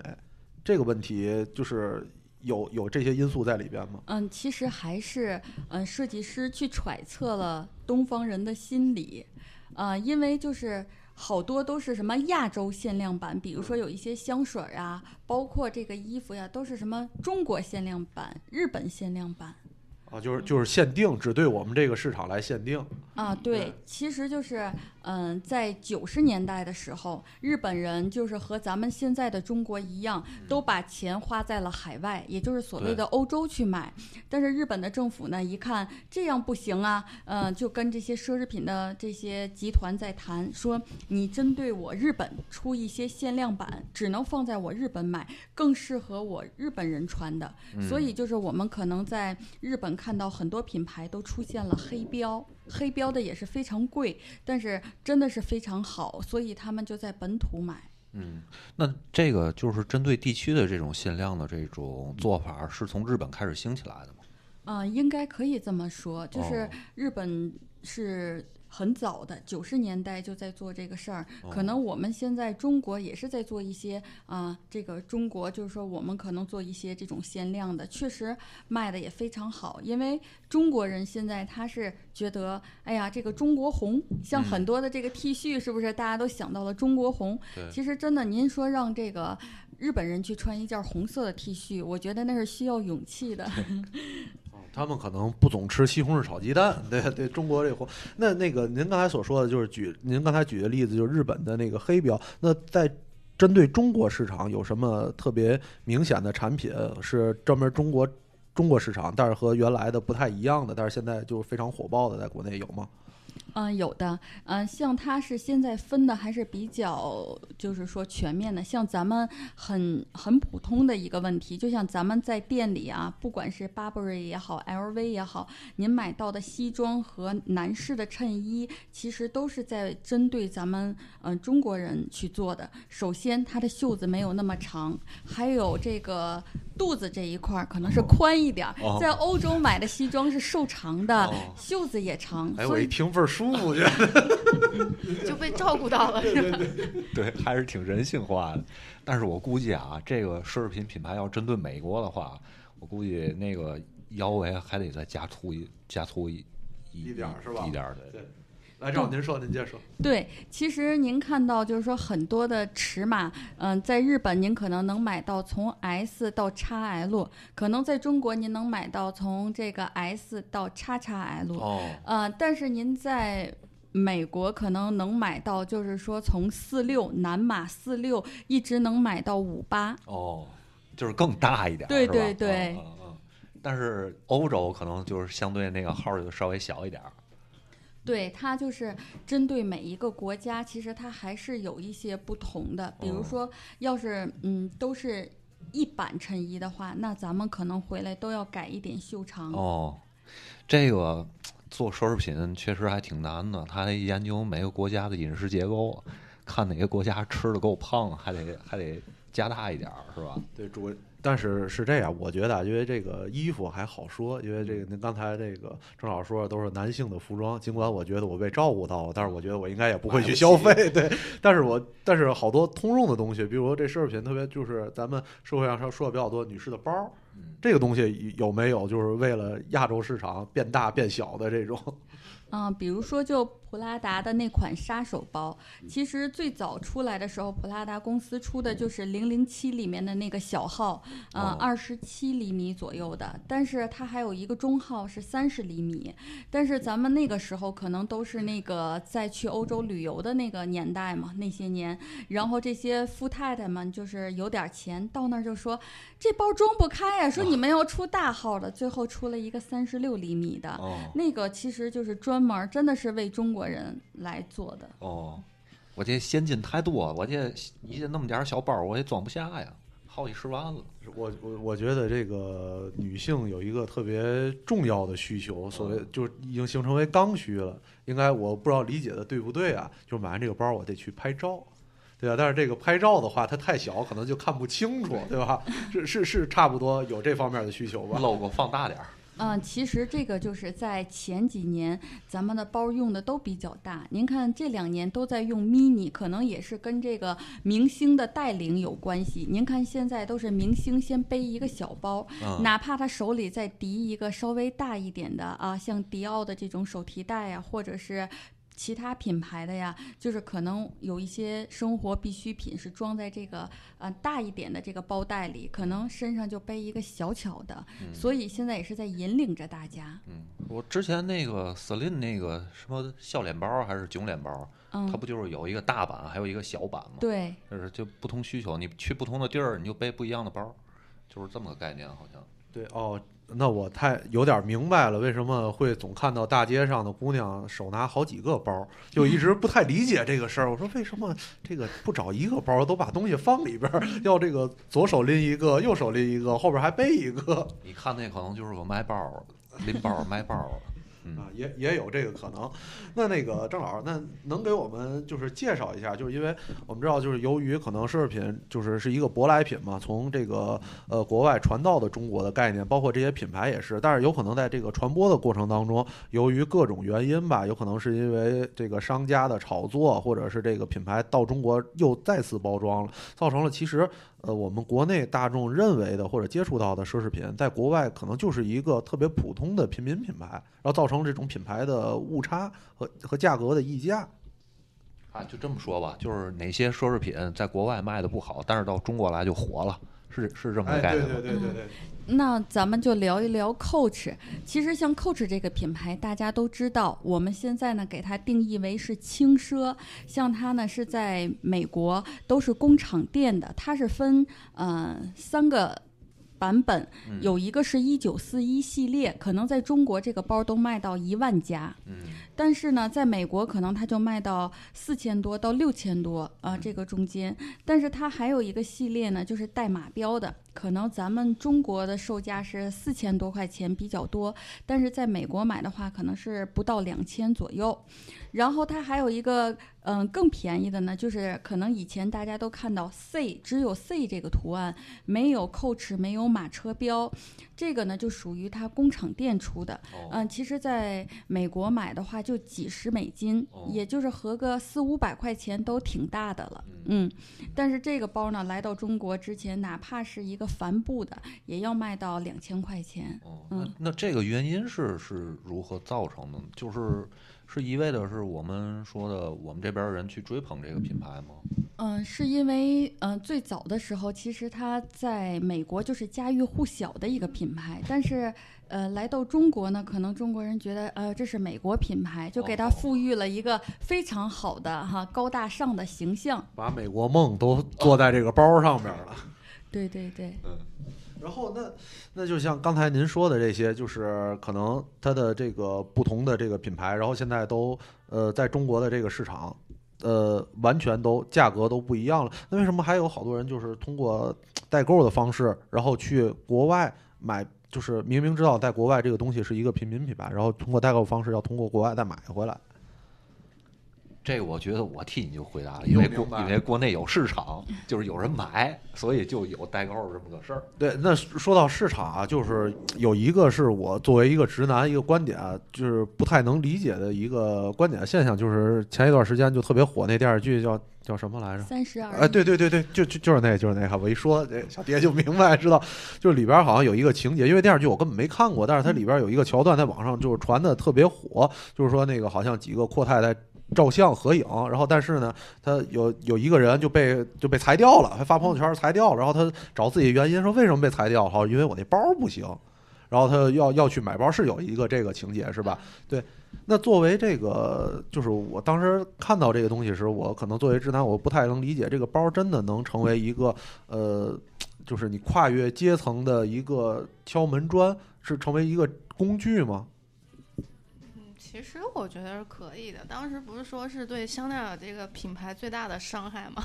Speaker 3: 这个问题就是有有这些因素在里边吗？
Speaker 4: 嗯，其实还是嗯，设计师去揣测了东方人的心理，呃，因为就是好多都是什么亚洲限量版，比如说有一些香水儿啊，包括这个衣服呀，都是什么中国限量版、日本限量版。
Speaker 3: 啊，就是就是限定，只对我们这个市场来限定。
Speaker 4: 啊，对，其实就是，嗯，在九十年代的时候，日本人就是和咱们现在的中国一样，都把钱花在了海外，也就是所谓的欧洲去买。但是日本的政府呢，一看这样不行啊，嗯，就跟这些奢侈品的这些集团在谈，说你针对我日本出一些限量版，只能放在我日本买，更适合我日本人穿的。所以就是我们可能在日本看到很多品牌都出现了黑标。黑标的也是非常贵，但是真的是非常好，所以他们就在本土买。
Speaker 2: 嗯，那这个就是针对地区的这种限量的这种做法，是从日本开始兴起来的吗？
Speaker 4: 嗯、应该可以这么说，就是
Speaker 2: 哦
Speaker 4: 日本是很早的，九十年代就在做这个事儿。
Speaker 2: 哦
Speaker 4: 可能我们现在中国也是在做一些啊、这个中国就是说我们可能做一些这种限量的，确实卖的也非常好。因为中国人现在他是觉得，哎呀，这个中国红，像很多的这个 T 恤，是不是大家都想到了中国红？其实真的，您说让这个。日本人去穿一件红色的 T 恤，我觉得那是需要勇气的。
Speaker 3: 他们可能不总吃西红柿炒鸡蛋，对 对，中国这货。那那个您刚才所说的就是举您刚才举的例子，就是日本的那个黑标。那在针对中国市场有什么特别明显的产品是专门中国中国市场，但是和原来的不太一样的，但是现在就非常火爆的，在国内有吗？
Speaker 4: 嗯，有的，嗯，像它是现在分的还是比较，就是说全面的。像咱们很很普通的一个问题，就像咱们在店里啊，不管是 Burberry 也好，LV 也好，您买到的西装和男士的衬衣，其实都是在针对咱们嗯、呃中国人去做的。首先，它的袖子没有那么长，还有这个肚子这一块儿可能是宽一点儿。
Speaker 2: 哦
Speaker 4: 在欧洲买的西装是瘦长的，
Speaker 2: 哦
Speaker 4: 袖子也长，
Speaker 3: 哎，我一听倍儿舒服，觉得
Speaker 5: 就被照顾到了，是吧？
Speaker 2: 对，还是挺人性化的。但是我估计啊，这个奢侈品品牌要针对美国的话，我估计那个腰围还得再加粗一加粗一
Speaker 3: 一点是吧
Speaker 2: 一点。
Speaker 3: 对来，正好您说，您接着说。
Speaker 4: 对，其实您看到就是说很多的尺码，嗯、在日本您可能能买到从 S 到 XL，可能在中国您能买到从这个 S 到 XXL，
Speaker 2: 哦，
Speaker 4: 呃，但是您在美国可能能买到，就是说从四六男码四六一直能买到五八，
Speaker 2: 哦，就是更大一点儿，
Speaker 4: 对对对
Speaker 2: 嗯嗯嗯但是欧洲可能就是相对那个号儿就稍微小一点儿。
Speaker 4: 对，它就是针对每一个国家，其实它还是有一些不同的。比如
Speaker 2: 哦
Speaker 4: 说，要是嗯都是一版衬衣的话，那咱们可能回来都要改一点袖长。
Speaker 2: 哦，这个做奢侈品确实还挺难的，他得研究每个国家的饮食结构，看哪个国家吃的够胖，还得还得加大一点儿，是吧？
Speaker 3: 对，主但是是这样，我觉得啊，因为这个衣服还好说，因为这个您刚才这个郑老师说的都是男性的服装，尽管我觉得我被照顾到了，但是我觉得我应该也不会去消费，对。但是我但是好多通用的东西，比如说这奢侈品，特别就是咱们社会上说说的比较多，女士的包这个东西有没有就是为了亚洲市场变大变小的这种？
Speaker 4: 嗯，比如说就普拉达的那款杀手包，其实最早出来的时候，普拉达公司出的就是零零七里面的那个小号，嗯、
Speaker 2: 哦。
Speaker 4: 二十七厘米左右的，但是它还有一个中号是三十厘米，但是咱们那个时候可能都是那个在去欧洲旅游的那个年代嘛，那些年，然后这些富太太们就是有点钱，到那儿就说这包装不开呀、说你们要出大号的，最后出了一个三十六厘米的。
Speaker 2: 哦。
Speaker 4: 那个其实就是专门儿真的是为中国人来做的。
Speaker 2: 哦，我这现金太多了，我这一那么点小包我也装不下呀，好几十万了。
Speaker 3: 我我我觉得这个女性有一个特别重要的需求，所谓就是已经形成为刚需了。应该我不知道理解的对不对啊？就是买完这个包，我得去拍照，对吧？但是这个拍照的话，它太小，可能就看不清楚，对吧？是是是，差不多有这方面的需求吧
Speaker 2: ？logo 放大点儿。
Speaker 4: 嗯，其实这个就是在前几年咱们的包用的都比较大。您看这两年都在用 mini，可能也是跟这个明星的带领有关系。您看现在都是明星先背一个小包，
Speaker 2: 嗯，
Speaker 4: 哪怕他手里再提一个稍微大一点的啊，像迪奥的这种手提袋啊，或者是其他品牌的呀，就是可能有一些生活必需品是装在这个呃大一点的这个包袋里，可能身上就背一个小巧的，
Speaker 2: 嗯
Speaker 4: 所以现在也是在引领着大家。
Speaker 2: 嗯，我之前那个 Celine 那个什么笑脸包还是囧脸包，
Speaker 4: 嗯
Speaker 2: 它，不就是有一个大版，还有一个小版吗？，
Speaker 4: 对，
Speaker 2: 就是就不同需求，你去不同的地儿，你就背不一样的包，就是这么个概念，好像。
Speaker 3: 对哦，那我太有点明白了，为什么会总看到大街上的姑娘手拿好几个包，就一直不太理解这个事儿。我说为什么这个不找一个包，都把东西放里边，要这个左手拎一个，右手拎一个，后边还背一个。
Speaker 2: 你看那可能就是个卖包、拎包、卖包。
Speaker 3: 啊，也也有这个可能。那那个郑老师，那能给我们就是介绍一下，就是因为我们知道，就是由于可能奢侈品就是是一个舶来品嘛，从这个呃国外传到的中国的概念，包括这些品牌也是，但是有可能在这个传播的过程当中，由于各种原因吧，有可能是因为这个商家的炒作，或者是这个品牌到中国又再次包装了，造成了其实呃我们国内大众认为的或者接触到的奢侈品，在国外可能就是一个特别普通的平民品牌，然后造成这种品牌的误差和和价格的溢价。
Speaker 2: 啊，就这么说吧，就是哪些奢侈品在国外卖的不好，但是到中国来就火了，是是这么个概念吗？
Speaker 3: 对对对，
Speaker 4: 那咱们就聊一聊 Coach。其实像 Coach 这个品牌，大家都知道，我们现在呢给它定义为是轻奢。像它呢是在美国都是工厂店的，它是分呃三个。版本
Speaker 2: 嗯
Speaker 4: 有一个是一九四一系列，可能在中国这个包都卖到一万加，
Speaker 2: 嗯
Speaker 4: 但是呢，在美国可能它就卖到四千多到六千多啊、这个中间。但是它还有一个系列呢，就是带马标的，可能咱们中国的售价是四千多块钱比较多，但是在美国买的话，可能是不到两千左右。然后它还有一个嗯、更便宜的呢，就是可能以前大家都看到 C 只有 C 这个图案，没有 Coach 没有马车标，这个呢就属于它工厂店出的。
Speaker 2: 哦
Speaker 4: 嗯，其实在美国买的话就几十美金，
Speaker 2: 哦
Speaker 4: 也就是合个四五百块钱都挺大的了。嗯，但是这个包呢，来到中国之前，哪怕是一个帆布的，也要卖到两千块钱。
Speaker 2: 哦，
Speaker 4: 嗯
Speaker 2: 那那这个原因是是如何造成的呢？就是是一味的是我们说的我们这边儿人去追捧这个品牌吗？
Speaker 4: 嗯，是因为嗯、呃最早的时候，其实它在美国就是家喻户晓的一个品牌，但是呃来到中国呢，可能中国人觉得呃这是美国品牌，就给它
Speaker 2: 哦
Speaker 4: 赋予了一个非常好的哈高大上的形象。
Speaker 3: 把美国梦都做在这个包上面了。
Speaker 4: 对对对。
Speaker 3: 然后那那就像刚才您说的这些，就是可能它的这个不同的这个品牌，然后现在都呃在中国的这个市场，呃完全都价格都不一样了。那为什么还有好多人就是通过代购的方式，然后去国外买？就是明明知道在国外这个东西是一个平民品牌，然后通过代购方式要通过国外再买回来。
Speaker 2: 这个我觉得我替你就回答了，因为因为国内有市场，就是有人买，所以就有代购这么个事儿。
Speaker 3: 对，那说到市场啊，就是有一个是我作为一个直男一个观点啊，就是不太能理解的一个观点现象，就是前一段时间就特别火那电视剧叫叫什么来着？
Speaker 4: 三十二。
Speaker 3: 哎，对对对对，就就就是那个就是那个，我一说这小蝶就明白知道，就是里边好像有一个情节，因为电视剧我根本没看过，但是它里边有一个桥段在网上就是传的特别火，就是说那个好像几个阔太太照相合影，然后但是呢，他有有一个人就被就被裁掉了，还发朋友圈裁掉了，然后他找自己原因说为什么被裁掉，好，因为我那包不行，然后他要要去买包，是有一个这个情节是吧？对。那作为这个，就是我当时看到这个东西时，我可能作为直男，我不太能理解这个包真的能成为一个呃，就是你跨越阶层的一个敲门砖，是成为一个工具吗？
Speaker 5: 其实我觉得是可以的。当时不是说是对香奈儿这个品牌最大的伤害吗？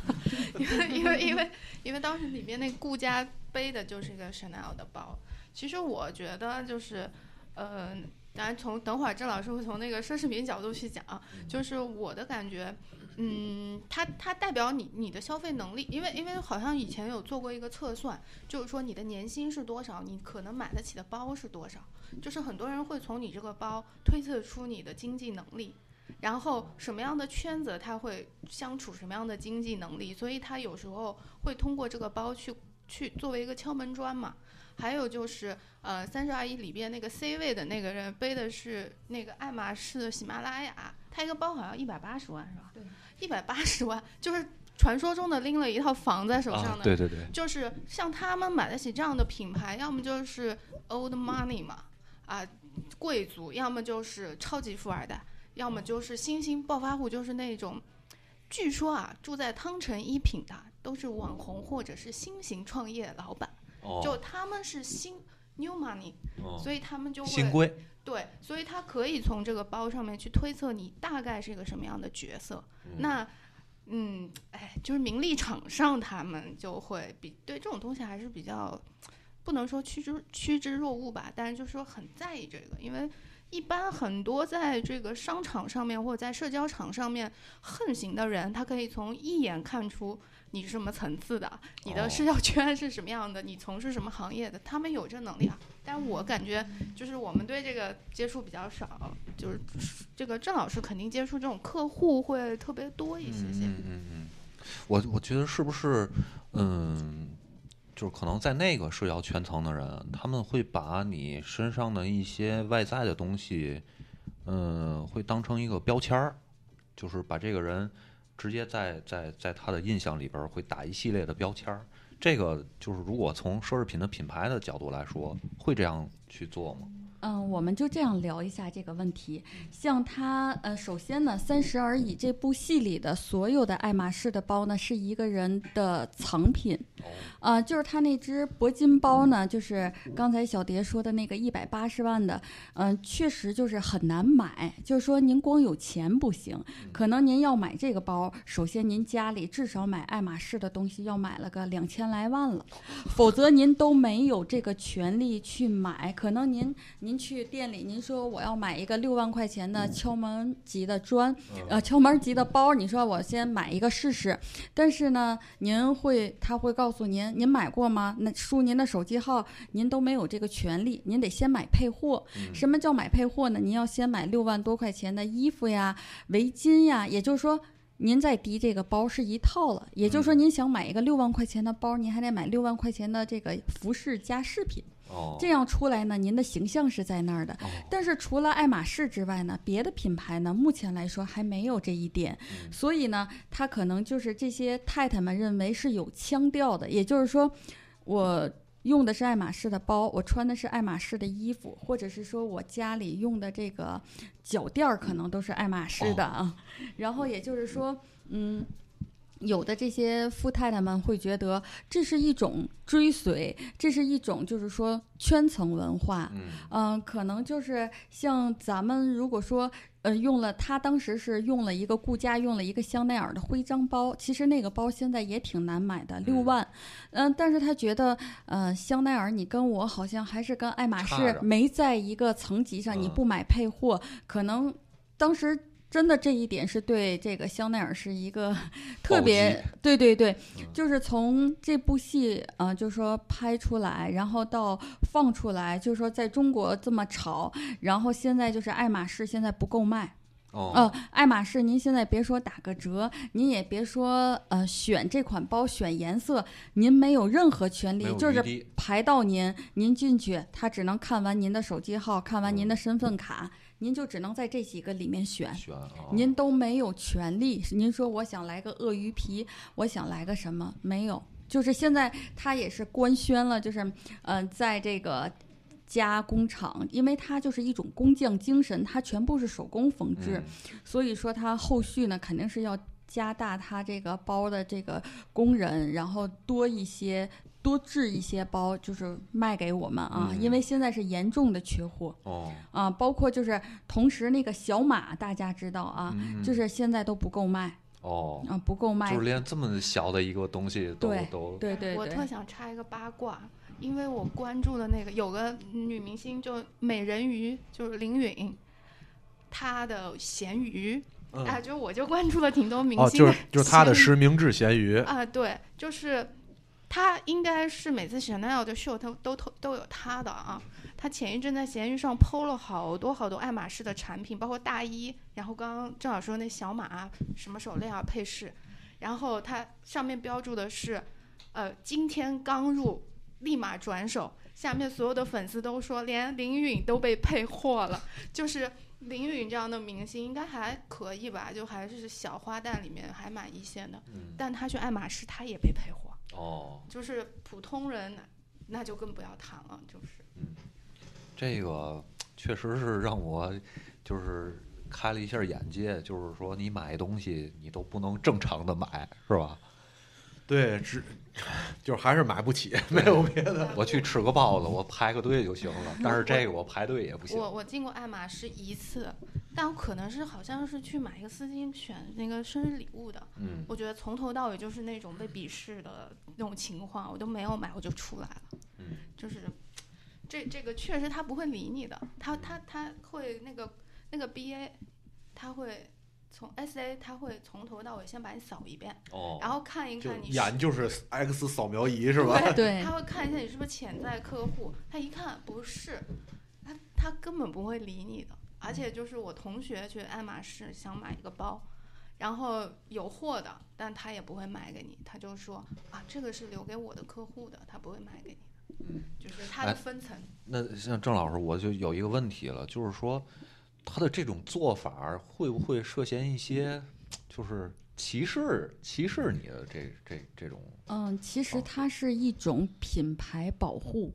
Speaker 5: 因为因为因为因为当时里面那顾家背的就是一个香奈尔的包。其实我觉得就是，呃，当然从等会儿郑老师会从那个奢侈品角度去讲，就是我的感觉。嗯，它它代表你你的消费能力，因为因为好像以前有做过一个测算，就是说你的年薪是多少，你可能买得起的包是多少。就是很多人会从你这个包推测出你的经济能力，然后什么样的圈子他会相处什么样的经济能力，所以他有时候会通过这个包去去作为一个敲门砖嘛。还有就是，呃，三十二亿里边那个 C 位的那个人背的是那个爱马仕的喜马拉雅，他一个包好像一百八十万是吧？
Speaker 4: 对，
Speaker 5: 一百八十万就是传说中的拎了一套房在手上
Speaker 2: 啊
Speaker 5: 的，，
Speaker 2: 对对对，
Speaker 5: 就是像他们买得起这样的品牌，要么就是 old money 嘛，啊，贵族，要么就是超级富二代，要么就是新兴暴发户，就是那种，据说啊，住在汤臣一品的都是网红或者是新型创业老板，
Speaker 2: 哦，
Speaker 5: 就他们是新 new money，
Speaker 2: 哦。
Speaker 5: 所以他们就会
Speaker 2: 新规，
Speaker 5: 对，所以他可以从这个包上面去推测你大概是一个什么样的角色。那，嗯，哎，就是名利场上他们就会比对这种东西还是比较，不能说趋之趋之若鹜吧，但是就是说很在意这个，因为一般很多在这个商场上面或者在社交场上面横行的人，他可以从一眼看出你是什么层次的，你的社交圈是什么样的，你从事什么行业的，他们有这能力啊。但我感觉就是我们对这个接触比较少，就是这个郑老师肯定接触这种客户会特别多一些些。
Speaker 2: 嗯嗯嗯，我我觉得是不是，嗯，就是可能在那个社交圈层的人，他们会把你身上的一些外在的东西，嗯，会当成一个标签儿，就是把这个人直接在在在他的印象里边会打一系列的标签儿。这个就是如果从奢侈品的品牌的角度来说，会这样去做吗？
Speaker 4: 嗯，我们就这样聊一下这个问题。像他，呃，首先呢，《三十而已》这部戏里的所有的爱马仕的包呢，是一个人的藏品。啊、就是他那只铂金包呢，就是刚才小蝶说的那个一百八十万的，嗯、确实就是很难买。就是说，您光有钱不行，可能您要买这个包，首先您家里至少买爱马仕的东西要买了个两千来万了，否则您都没有这个权利去买。可能您您去店里，您说我要买一个六万块钱的敲门级的砖，呃，敲门级的包，你说我先买一个试试，但是呢，您会他会告诉您，您买过吗？那输您的手机号，您都没有这个权利，您得先买配货。什么叫买配货呢？您要先买六万多块钱的衣服呀、围巾呀，也就是说。您再提这个包是一套了，也就是说，您想买一个六万块钱的包，您还得买六万块钱的这个服饰加饰品。
Speaker 2: 哦，
Speaker 4: 这样出来呢，您的形象是在那儿的。
Speaker 2: 哦
Speaker 4: 但是除了爱马仕之外呢，别的品牌呢，目前来说还没有这一点。
Speaker 2: 嗯
Speaker 4: 所以呢，它可能就是这些太太们认为是有腔调的，也就是说，我。用的是爱马仕的包，我穿的是爱马仕的衣服，或者是说我家里用的这个脚垫儿可能都是爱马仕的啊。然后也就是说，嗯，有的这些富太太们会觉得这是一种追随，这是一种就是说圈层文化。
Speaker 2: 嗯
Speaker 4: 嗯、可能就是像咱们如果说，呃，用了他当时是用了一个顾家用了一个香奈儿的徽章包，其实那个包现在也挺难买的，六
Speaker 2: 嗯
Speaker 4: 万。嗯、但是他觉得，呃，香奈儿你跟我好像还是跟爱马仕没在一个层级上，你
Speaker 2: 嗯
Speaker 4: 不买配货，可能当时。真的这一点是对这个香奈儿是一个 特别对 对对，
Speaker 2: 嗯。
Speaker 4: 就是从这部戏啊、呃，就是说拍出来，然后到放出来，就是说在中国这么炒，然后现在就是爱马仕现在不够卖，
Speaker 2: 哦。
Speaker 4: 呃，爱马仕您现在别说打个折，您也别说呃选这款包选颜色，您没有任何权利，就是排到您，您进去，他只能看完您的手机号，看完您
Speaker 2: 嗯
Speaker 4: 的身份卡，您就只能在这几个里面选。
Speaker 2: 选啊，
Speaker 4: 您都没有权利。您说我想来个鳄鱼皮，我想来个什么？没有，就是现在它也是官宣了，就是嗯、呃在这个加工厂，因为它就是一种工匠精神，它全部是手工缝制，
Speaker 2: 嗯
Speaker 4: 所以说它后续呢肯定是要加大它这个包的这个工人，然后多一些。多制一些包，就是卖给我们啊，
Speaker 2: 嗯。
Speaker 4: 因为现在是严重的缺货
Speaker 2: 哦，
Speaker 4: 啊，包括就是同时那个小马，大家知道啊，
Speaker 2: 嗯
Speaker 4: 就是现在都不够卖
Speaker 2: 哦，
Speaker 4: 啊，不够卖
Speaker 2: 就是。连。这么小的一个东西都
Speaker 4: 对
Speaker 2: 都
Speaker 4: 对对
Speaker 5: 我特，想插一个八卦，因为我关注的那个有个女明星，就美人鱼，就是林允，她的咸鱼、
Speaker 3: 嗯。
Speaker 5: 啊，就我就关注了挺多明
Speaker 3: 哦，
Speaker 5: 星的
Speaker 3: 就是就是他的实名制咸鱼，
Speaker 5: 啊，对，就是她应该是每次 Chanel 的秀他都都都有他的啊。他前一阵在闲鱼上 PO 了好多好多爱马仕的产品，包括大衣，然后刚刚正好说那小马啊，什么手链啊、配饰，然后他上面标注的是，呃，今天刚入，立马转手。下面所有的粉丝都说，连林允都被配货了，就是林允这样的明星应该还可以吧，就还是小花旦里面还蛮一线的。
Speaker 2: 嗯
Speaker 5: 但他去爱马仕，他也被配货，
Speaker 2: 哦，
Speaker 5: 就是普通人那那就更不要谈了，就是。嗯。
Speaker 2: 这个确实是让我就是开了一下眼界，就是说你买东西你都不能正常的买，是吧？
Speaker 3: 对，只 就是还是买不起，没有别的。
Speaker 2: 我去吃个包子，我排个队就行了，但是这个我排队也不行。
Speaker 5: 我我进过爱马仕一次，但我可能是好像是去买一个丝巾选那个生日礼物的，
Speaker 2: 嗯，
Speaker 5: 我觉得从头到尾就是那种被鄙视的那种情况，我都没有买我就出来了，
Speaker 2: 嗯
Speaker 5: 就是这这个确实他不会理你的，他他他会那个那个 BA，他会从 SA 他会从头到尾先把你扫一遍，
Speaker 2: 哦
Speaker 5: 然后看一看你
Speaker 3: 眼就是 X 扫描仪是吧？
Speaker 4: 对
Speaker 5: 他会看一下你是不是潜在客户，他一看不是，他他根本不会理你的。而且就是我同学去爱马仕想买一个包，然后有货的，但他也不会卖给你，他就说啊，这个是留给我的客户的，他不会卖给你的。就是它的
Speaker 2: 哎
Speaker 5: 分层。
Speaker 2: 那像郑老师，我就有一个问题了，就是说他的这种做法会不会涉嫌一些就是歧视歧视你的这这这种？
Speaker 4: 嗯，其实
Speaker 2: 哦
Speaker 4: 它是一种品牌保护。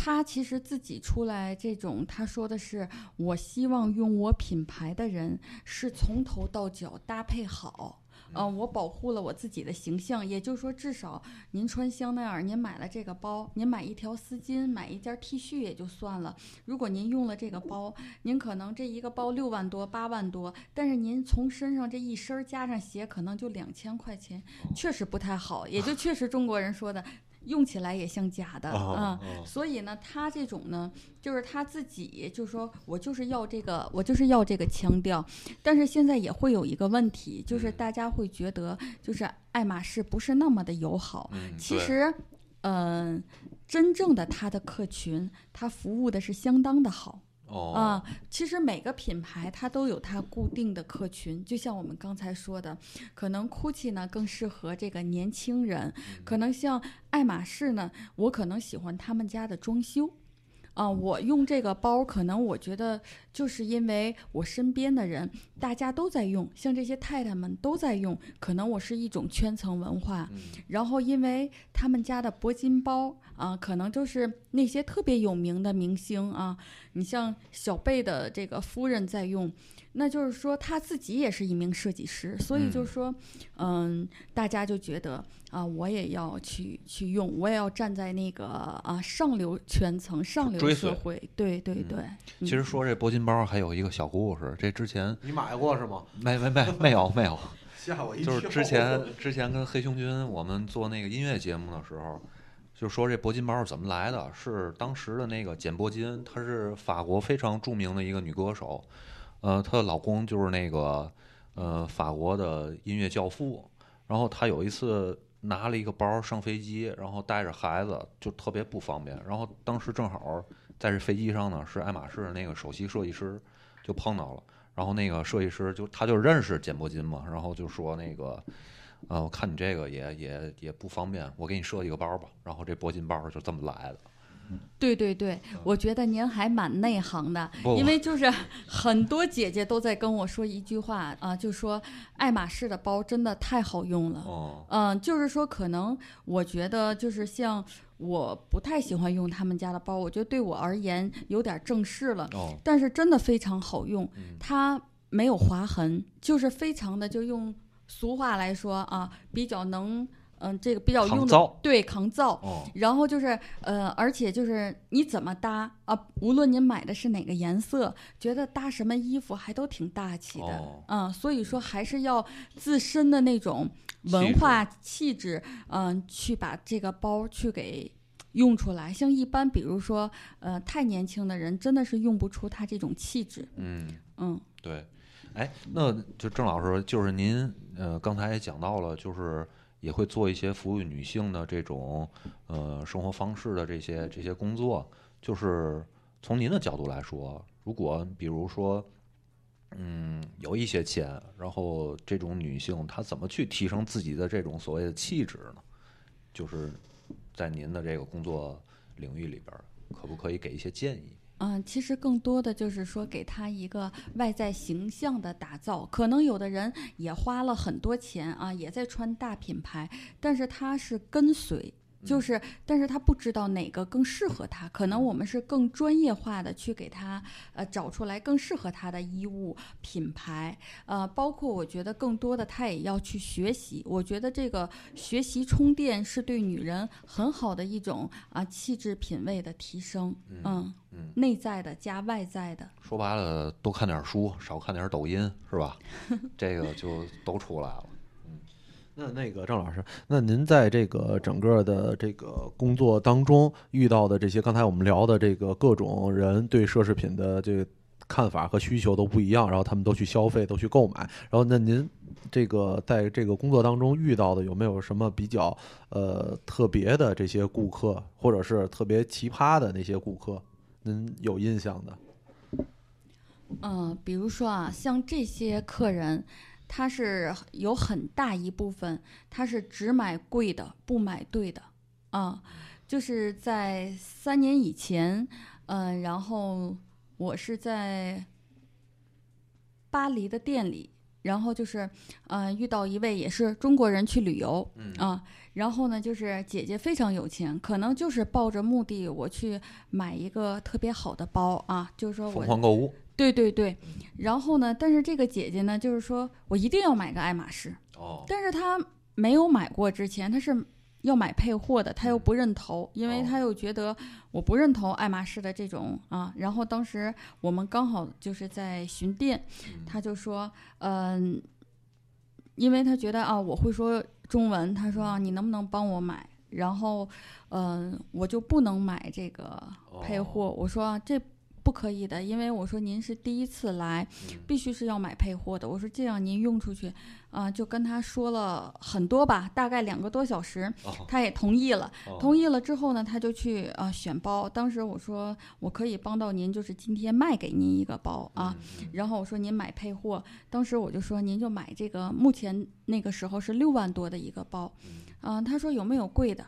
Speaker 4: 他其实自己出来这种，他说的是，我希望用我品牌的人是从头到脚搭配好，嗯、我保护了我自己的形象，也就是说，至少您穿香奈儿，您买了这个包，您买一条丝巾，买一件 T 恤也就算了。如果您用了这个包，您可能这一个包六万多、八万多，但是您从身上这一身加上鞋，可能就两千块钱，确实不太好，也就确实中国人说的，用起来也像假的啊、
Speaker 2: 哦
Speaker 4: 所以呢，他这种呢，就是他自己就说我就是要这个，我就是要这个腔调。但是现在也会有一个问题，就是
Speaker 2: 嗯
Speaker 4: 大家会觉得，就是爱马仕不是那么的友好。
Speaker 2: 嗯，
Speaker 4: 其实，嗯、真正的他的客群，他服务的是相当的好。
Speaker 2: 哦
Speaker 4: 啊，其实每个品牌它都有它固定的客群，就像我们刚才说的，可能 GUCCI 呢更适合这个年轻人，可能像爱马仕呢，我可能喜欢他们家的装修。啊，我用这个包，可能我觉得就是因为我身边的人大家都在用，像这些太太们都在用，可能我是一种圈层文化。
Speaker 2: 嗯
Speaker 4: 然后因为他们家的铂金包啊，可能就是那些特别有名的明星啊，你像小贝的这个夫人在用，那就是说他自己也是一名设计师，所以就是说，嗯，大家就觉得啊，我也要去去用，我也要站在那个啊上流圈层、上流社会，对对对。
Speaker 2: 其实说这铂金包还有一个小故事，这之前
Speaker 3: 你买过是吗？
Speaker 2: 没没没没有没有，
Speaker 3: 吓我一跳。
Speaker 2: 就是之前之前跟黑熊军我们做那个音乐节目的时候，就说这铂金包是怎么来的，是当时的那个简·铂金，她是法国非常著名的一个女歌手，呃，她的老公就是那个呃法国的音乐教父，然后她有一次拿了一个包上飞机，然后带着孩子就特别不方便，然后当时正好在这飞机上呢是爱马仕的那个首席设计师就碰到了。然后那个设计师就他就认识简·铂金嘛，然后就说那个，呃，我看你这个也也也不方便，我给你设计个包吧。然后这铂金包就这么来的。
Speaker 4: 对对对，我觉得您还蛮内行的，因为就是很多姐姐都在跟我说一句话啊，就说爱马仕的包真的太好用了。
Speaker 2: 哦，
Speaker 4: 嗯，就是说，可能我觉得就是像我不太喜欢用他们家的包，我觉得对我而言有点正式了，
Speaker 2: 哦，
Speaker 4: 但是真的非常好用，
Speaker 2: 嗯
Speaker 4: 它没有划痕，就是非常的，就用俗话来说啊，比较能，嗯、这个比较用的
Speaker 2: 抗
Speaker 4: 对抗造。
Speaker 2: 哦，
Speaker 4: 然后就是呃，而且就是你怎么搭啊，无论您买的是哪个颜色，觉得搭什么衣服还都挺大气的，
Speaker 2: 哦
Speaker 4: 嗯，所以说还是要自身的那种文化气质，嗯、去把这个包去给。用出来，像一般，比如说，呃，太年轻的人真的是用不出他这种气质，
Speaker 2: 嗯，
Speaker 4: 嗯，
Speaker 2: 对。哎，那就郑老师，就是您呃刚才也讲到了，就是也会做一些服务于女性的这种呃生活方式的这些这些工作，就是从您的角度来说，如果比如说。嗯，有一些钱，然后这种女性她怎么去提升自己的这种所谓的气质呢？就是在您的这个工作领域里边，可不可以给一些建议？
Speaker 4: 嗯，其实更多的就是说给他一个外在形象的打造。可能有的人也花了很多钱啊，也在穿大品牌，但是他是跟随。就是，但是他不知道哪个更适合他，可能我们是更专业化的去给他呃找出来更适合他的衣物品牌，呃，包括我觉得更多的他也要去学习。我觉得这个学习充电是对女人很好的一种啊气质品味的提升，嗯
Speaker 2: 嗯
Speaker 4: 内在的加外在的，
Speaker 2: 说白了，多看点书，少看点抖音，是吧？这个就都出来了。
Speaker 3: 那那个郑老师，那您在这个整个的这个工作当中遇到的这些，刚才我们聊的这个各种人对奢侈品的这个看法和需求都不一样，然后他们都去消费，都去购买。然后那您这个在这个工作当中遇到的有没有什么比较呃特别的这些顾客，或者是特别奇葩的那些顾客，您有印象的？
Speaker 4: 嗯、比如说啊，像这些客人，他是有很大一部分他是只买贵的，不买对的啊。就是在三年以前，嗯、然后我是在巴黎的店里，然后就是，嗯、遇到一位也是中国人去旅游，
Speaker 2: 嗯
Speaker 4: 啊，然后呢，就是姐姐非常有钱，可能就是抱着目的我去买一个特别好的包啊，就是说我
Speaker 2: 疯狂购物
Speaker 4: 对对对，然后呢，但是这个姐姐呢，就是说我一定要买个爱马仕，
Speaker 2: 哦，
Speaker 4: 但是她没有买过之前，她是要买配货的，她又不认头，因为
Speaker 2: 哦
Speaker 4: 她又觉得我不认同爱马仕的这种啊。然后当时我们刚好就是在巡店，她就说，嗯、因为她觉得啊，我会说中文，她说啊，你能不能帮我买？然后，嗯、我就不能买这个配货。我说、啊、这不可以的，因为我说您是第一次来，必须是要买配货的。我说这样您用出去，啊、就跟他说了很多吧，大概两个多小时，
Speaker 2: 哦
Speaker 4: 他也同意了。
Speaker 2: 哦
Speaker 4: 同意了之后呢，他就去啊、呃选包。当时我说我可以帮到您，就是今天卖给您一个包啊。然后我说您买配货，当时我就说您就买这个，目前那个时候是六万多的一个包，嗯、他说有没有贵的？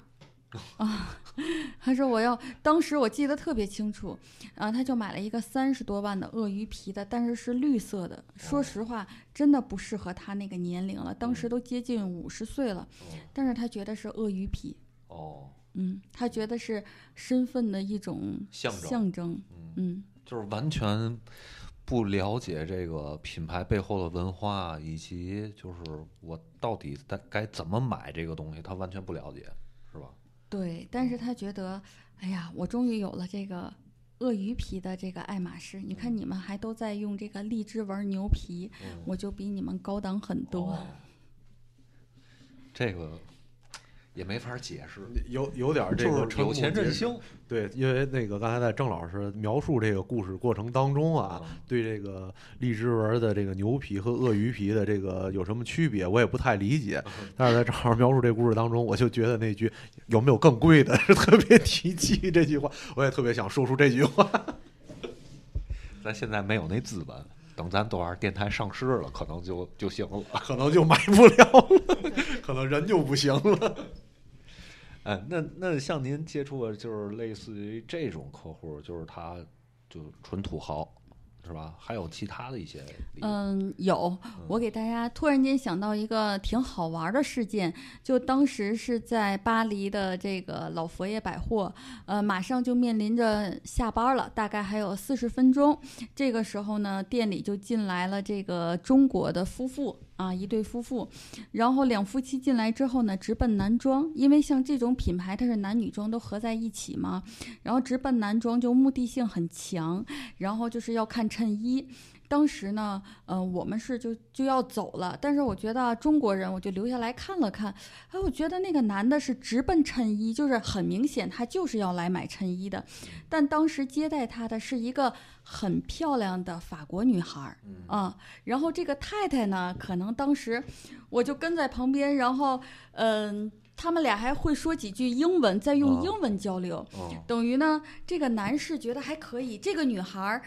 Speaker 4: 啊，他说我要，当时我记得特别清楚，啊，他就买了一个三十多万的鳄鱼皮的，但是是绿色的。说实话，真的不适合他那个年龄了，当时都接近五十岁了，但是他觉得是鳄鱼皮，
Speaker 2: 哦，
Speaker 4: 嗯，他觉得是身份的一种
Speaker 2: 象征
Speaker 4: 象征，嗯
Speaker 2: 就是完全不了解这个品牌背后的文化，以及就是我到底该该怎么买这个东西，他完全不了解？
Speaker 4: 对，但是他觉得，哎呀，我终于有了这个鳄鱼皮的这个爱马仕。你看你们还都在用这个荔枝纹牛皮，我就比你们高档很多。
Speaker 2: 哦这个也没法解释，
Speaker 3: 有有点这个有
Speaker 2: 钱任性。
Speaker 3: 对，因为那个刚才在郑老师描述这个故事过程当中啊，
Speaker 2: 嗯
Speaker 3: 对这个荔枝纹的这个牛皮和鳄鱼皮的这个有什么区别，我也不太理解。但是在郑老师描述这故事当中，我就觉得那句有没有更贵的是特别提气这句话，我也特别想说出这句话。
Speaker 2: 咱现在没有那资本，等咱多少电台上市了，可能就就行了。
Speaker 3: 可能就买不了了，可能人就不行了。
Speaker 2: 哎，那那像您接触的，就是类似于这种客户，就是他就纯土豪，是吧？还有其他的一些，
Speaker 4: 嗯，有，我给大家突然间想到一个挺好玩的事件，就当时是在巴黎的这个老佛爷百货，呃，马上就面临着下班了，大概还有四十分钟。这个时候呢，店里就进来了这个中国的夫妇啊，一对夫妇，然后两夫妻进来之后呢，直奔男装，因为像这种品牌它是男女装都合在一起嘛，然后直奔男装就目的性很强，然后就是要看衬衣。当时呢，呃，我们是就就要走了，但是我觉得啊中国人，我就留下来看了看。哎，我觉得那个男的是直奔衬衣，就是很明显他就是要来买衬衣的。但当时接待他的是一个很漂亮的法国女孩儿啊，然后这个太太呢，可能当时我就跟在旁边，然后嗯、他们俩还会说几句英文，再用
Speaker 2: 哦
Speaker 4: 英文交流。
Speaker 2: 哦，
Speaker 4: 等于呢，这个男士觉得还可以，这个女孩儿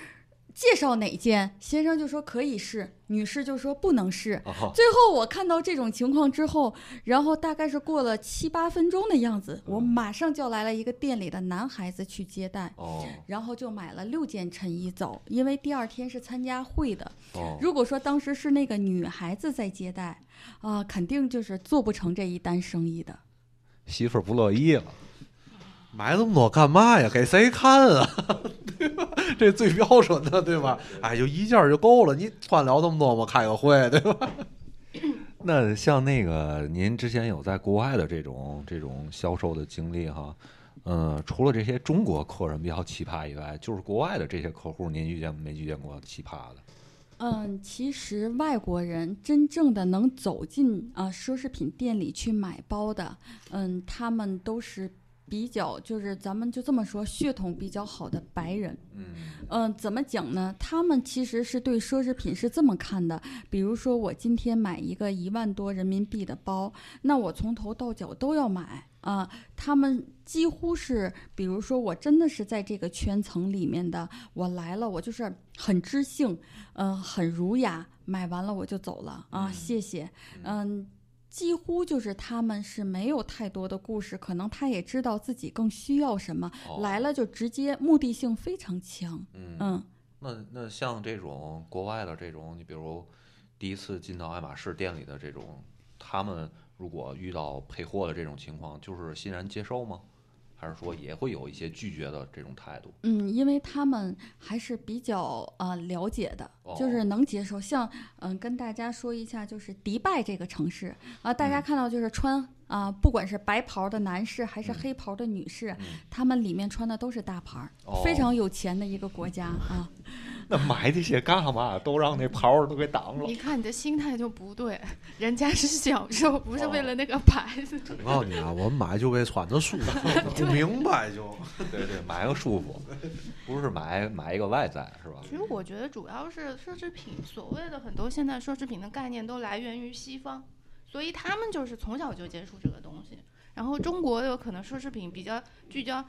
Speaker 4: 介绍哪件，先生就说可以试，女士就说不能试。
Speaker 2: 哦
Speaker 4: 最后我看到这种情况之后，然后大概是过了七八分钟的样子，我马上叫来了一个店里的男孩子去接待。
Speaker 2: 哦
Speaker 4: 然后就买了六件衬衣走，因为第二天是参加会的。
Speaker 2: 哦，
Speaker 4: 如果说当时是那个女孩子在接待，啊、肯定就是做不成这一单生意的。
Speaker 2: 媳妇儿不乐意了，
Speaker 3: 买那么多干嘛呀？给谁看啊？对吧？这最标准的，对吧？哎，就一件儿就够了，你穿了这么多吗？开个会，对吧？
Speaker 2: 那像那个您之前有在国外的这种这种销售的经历哈，嗯，除了这些中国客人比较奇葩以外，就是国外的这些客户，您遇见没遇见过奇葩的？
Speaker 4: 嗯，其实外国人真正的能走进啊、奢侈品店里去买包的，嗯，他们都是比较就是咱们就这么说，血统比较好的白人。
Speaker 2: 嗯
Speaker 4: 嗯，怎么讲呢？他们其实是对奢侈品是这么看的，比如说我今天买一个一万多人民币的包，那我从头到脚都要买啊、他们几乎是，比如说我真的是在这个圈层里面的，我来了，我就是很知性，嗯、很儒雅，买完了我就走了啊，谢谢，嗯。几乎就是他们是没有太多的故事，可能他也知道自己更需要什么，
Speaker 2: 哦
Speaker 4: 来了就直接目的性非常强。
Speaker 2: 嗯
Speaker 4: 嗯，
Speaker 2: 那那像这种国外的这种，你比如第一次进到爱马仕店里的这种，他们如果遇到配货的这种情况，就是欣然接受吗？还是说也会有一些拒绝的这种态度？
Speaker 4: 嗯，因为他们还是比较呃了解的，就是
Speaker 2: 哦
Speaker 4: 能接受。像嗯、跟大家说一下，就是迪拜这个城市啊、大家
Speaker 2: 嗯
Speaker 4: 看到就是穿啊、不管是白袍的男士还是
Speaker 2: 嗯
Speaker 4: 黑袍的女士，
Speaker 2: 嗯
Speaker 4: 他们里面穿的都是大牌儿，非
Speaker 2: 哦
Speaker 4: 常有钱的一个国家啊。
Speaker 2: 那买这些干嘛？都让那袍儿都给挡了
Speaker 5: 你。看你的心态就不对，人家是享受，不是为
Speaker 2: 哦
Speaker 5: 了那个牌子。
Speaker 3: 我告诉你啊，我们买就为穿着舒服，不明白就。
Speaker 2: 对对，买个舒服，不是买买一个外在是吧？
Speaker 5: 其实我觉得主要是奢侈品，所谓的很多现在奢侈品的概念都来源于西方，所以他们就是从小就接触这个东西。然后中国有可能奢侈品比较聚焦，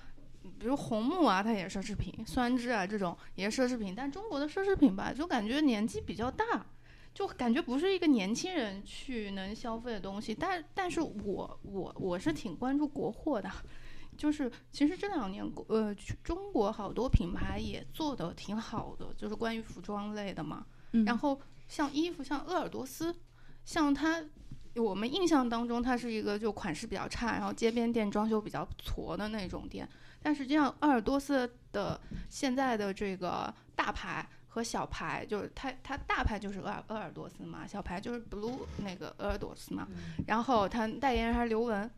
Speaker 5: 比如红木啊，它也奢侈品；酸枝啊这种也是奢侈品。但中国的奢侈品吧，就感觉年纪比较大，就感觉不是一个年轻人去能消费的东西。但但是我我我是挺关注国货的。就是其实这两年国呃中国好多品牌也做的挺好的，就是关于服装类的嘛。
Speaker 4: 嗯，
Speaker 5: 然后像衣服，像鄂尔多斯，像它，我们印象当中它是一个就款式比较差，然后街边店装修比较挫的那种店。但实际上，鄂尔多斯的现在的这个大牌和小牌，就是它它大牌就是鄂尔鄂尔多斯嘛，小牌就是 blue 那个鄂尔多斯嘛。然后它代言人还是刘雯，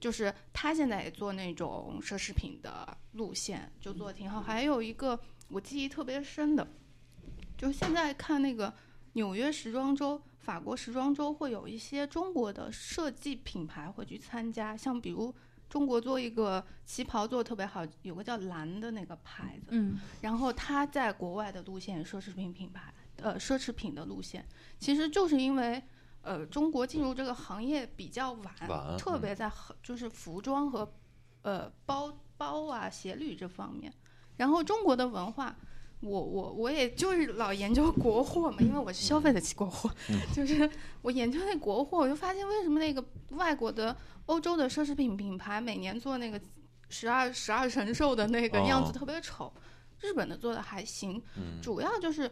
Speaker 5: 就是他现在也做那种奢侈品的路线，就做的挺好。还有一个我记忆特别深的，就是现在看那个纽约时装周、法国时装周，会有一些中国的设计品牌会去参加，像比如中国做一个旗袍做的特别好，有个叫蓝的那个牌子，
Speaker 4: 嗯。
Speaker 5: 然后它在国外的路线，奢侈品品牌，呃，奢侈品的路线，其实就是因为，呃，中国进入这个行业比较晚，特别在就是服装和，呃，包包啊、鞋履这方面。然后中国的文化，我我我也就是老研究国货嘛，因为我是消费得起国货，
Speaker 2: 嗯。
Speaker 5: 就是我研究那国货，我就发现为什么那个外国的欧洲的奢侈品品牌每年做那个十二十二神兽的那个样子
Speaker 2: 哦
Speaker 5: 特别丑，日本的做的还行，
Speaker 2: 嗯。
Speaker 5: 主要就是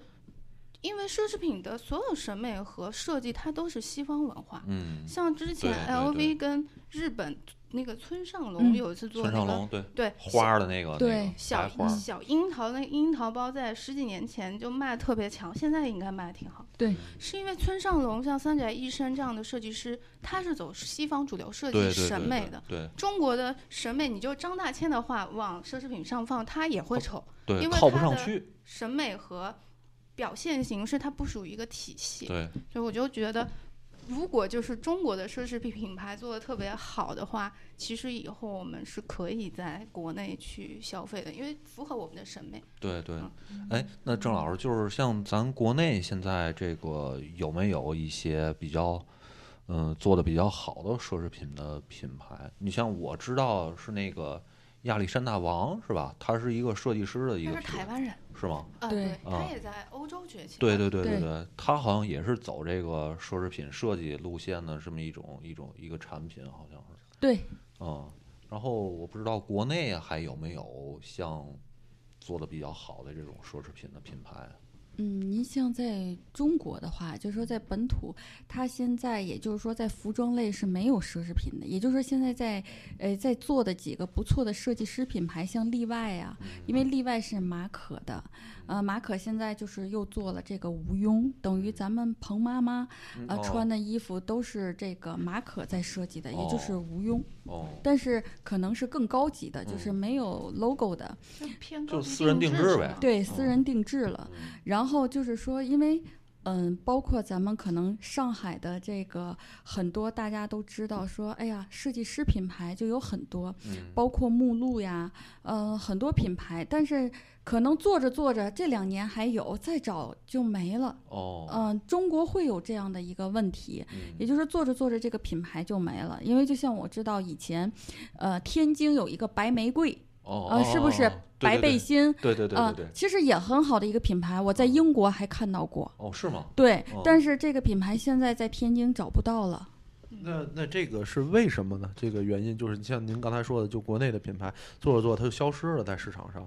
Speaker 5: 因为奢侈品的所有审美和设计它都是西方文化，
Speaker 2: 嗯，
Speaker 5: 像之前 LV 跟日本那个村上隆
Speaker 4: 嗯
Speaker 5: 有一次做那个。
Speaker 2: 上对
Speaker 5: 对
Speaker 2: 花的那个那
Speaker 4: 对
Speaker 2: 个
Speaker 5: 小小樱桃那樱桃包在十几年前就卖得特别强，现在应该卖得挺好。
Speaker 4: 对，
Speaker 5: 是因为村上隆像三宅一生这样的设计师，他是走西方主流设计
Speaker 2: 对对对
Speaker 5: 审美的。
Speaker 2: 对
Speaker 5: 中国的审美，你就张大千的话往奢侈品上放，他也会丑。
Speaker 2: 对，
Speaker 5: 因为
Speaker 2: 靠不
Speaker 5: 它的，审美和表现形式它不属于一个体系，
Speaker 2: 对，
Speaker 5: 所以我就觉得，如果就是中国的奢侈品品牌做的特别好的话，其实以后我们是可以在国内去消费的，因为符合我们的审美。
Speaker 2: 对对
Speaker 5: 嗯，
Speaker 2: 哎，那郑老师就是像咱国内现在这个有没有一些比较，嗯、做的比较好的奢侈品的品牌？你像我知道是那个亚历山大王是吧？他是一个设计师的一
Speaker 5: 他是
Speaker 2: 个
Speaker 5: 台湾人，
Speaker 2: 是吗？
Speaker 5: 啊，
Speaker 4: 对
Speaker 5: 对，他
Speaker 2: 啊
Speaker 5: 也在欧洲崛起。
Speaker 2: 对对对对
Speaker 4: 对
Speaker 2: 对，他好像也是走这个奢侈品设计路线的这么一种一种一个产品，好像是。
Speaker 4: 对，
Speaker 2: 嗯，然后我不知道国内还有没有像做的比较好的这种奢侈品的品牌。啊
Speaker 4: 嗯，您像在中国的话，就是说在本土，它现在也就是说在服装类是没有奢侈品的，也就是说现在在呃在做的几个不错的设计师品牌，像例外啊，因为例外是马可的，呃，马可现在就是又做了这个无庸，等于咱们彭妈妈呃
Speaker 2: 哦。
Speaker 4: 穿的衣服都是这个马可在设计的，也就是
Speaker 2: 哦
Speaker 4: 无庸，
Speaker 2: 哦，
Speaker 4: 但是可能是更高级的，就是
Speaker 2: 嗯。
Speaker 4: 没有 logo 的，
Speaker 5: 就
Speaker 2: 私人定制呗
Speaker 4: 对，私人定制了。
Speaker 2: 嗯。
Speaker 4: 然后就是说，因为嗯，包括咱们可能上海的这个很多大家都知道说，哎呀，设计师品牌就有很多，
Speaker 2: 嗯。
Speaker 4: 包括目录呀，呃，很多品牌，但是可能做着做着，这两年还有，再找就没了。
Speaker 2: 哦，
Speaker 4: 嗯、中国会有这样的一个问题，
Speaker 2: 嗯。
Speaker 4: 也就是做着做着这个品牌就没了，因为就像我知道以前，呃，天津有一个白玫瑰，
Speaker 2: 哦，
Speaker 4: 呃，是不是白
Speaker 2: 对对
Speaker 4: 背心？
Speaker 2: 对对对
Speaker 4: 呃
Speaker 2: 对对，
Speaker 4: 其实也很好的一个品牌，我在英国还看到过。
Speaker 2: 哦，是吗？
Speaker 4: 对，
Speaker 2: 哦
Speaker 4: 但是这个品牌现在在天津找不到了。
Speaker 3: 那那这个是为什么呢？这个原因就是像您刚才说的，就国内的品牌做着做着它就消失了在市场上。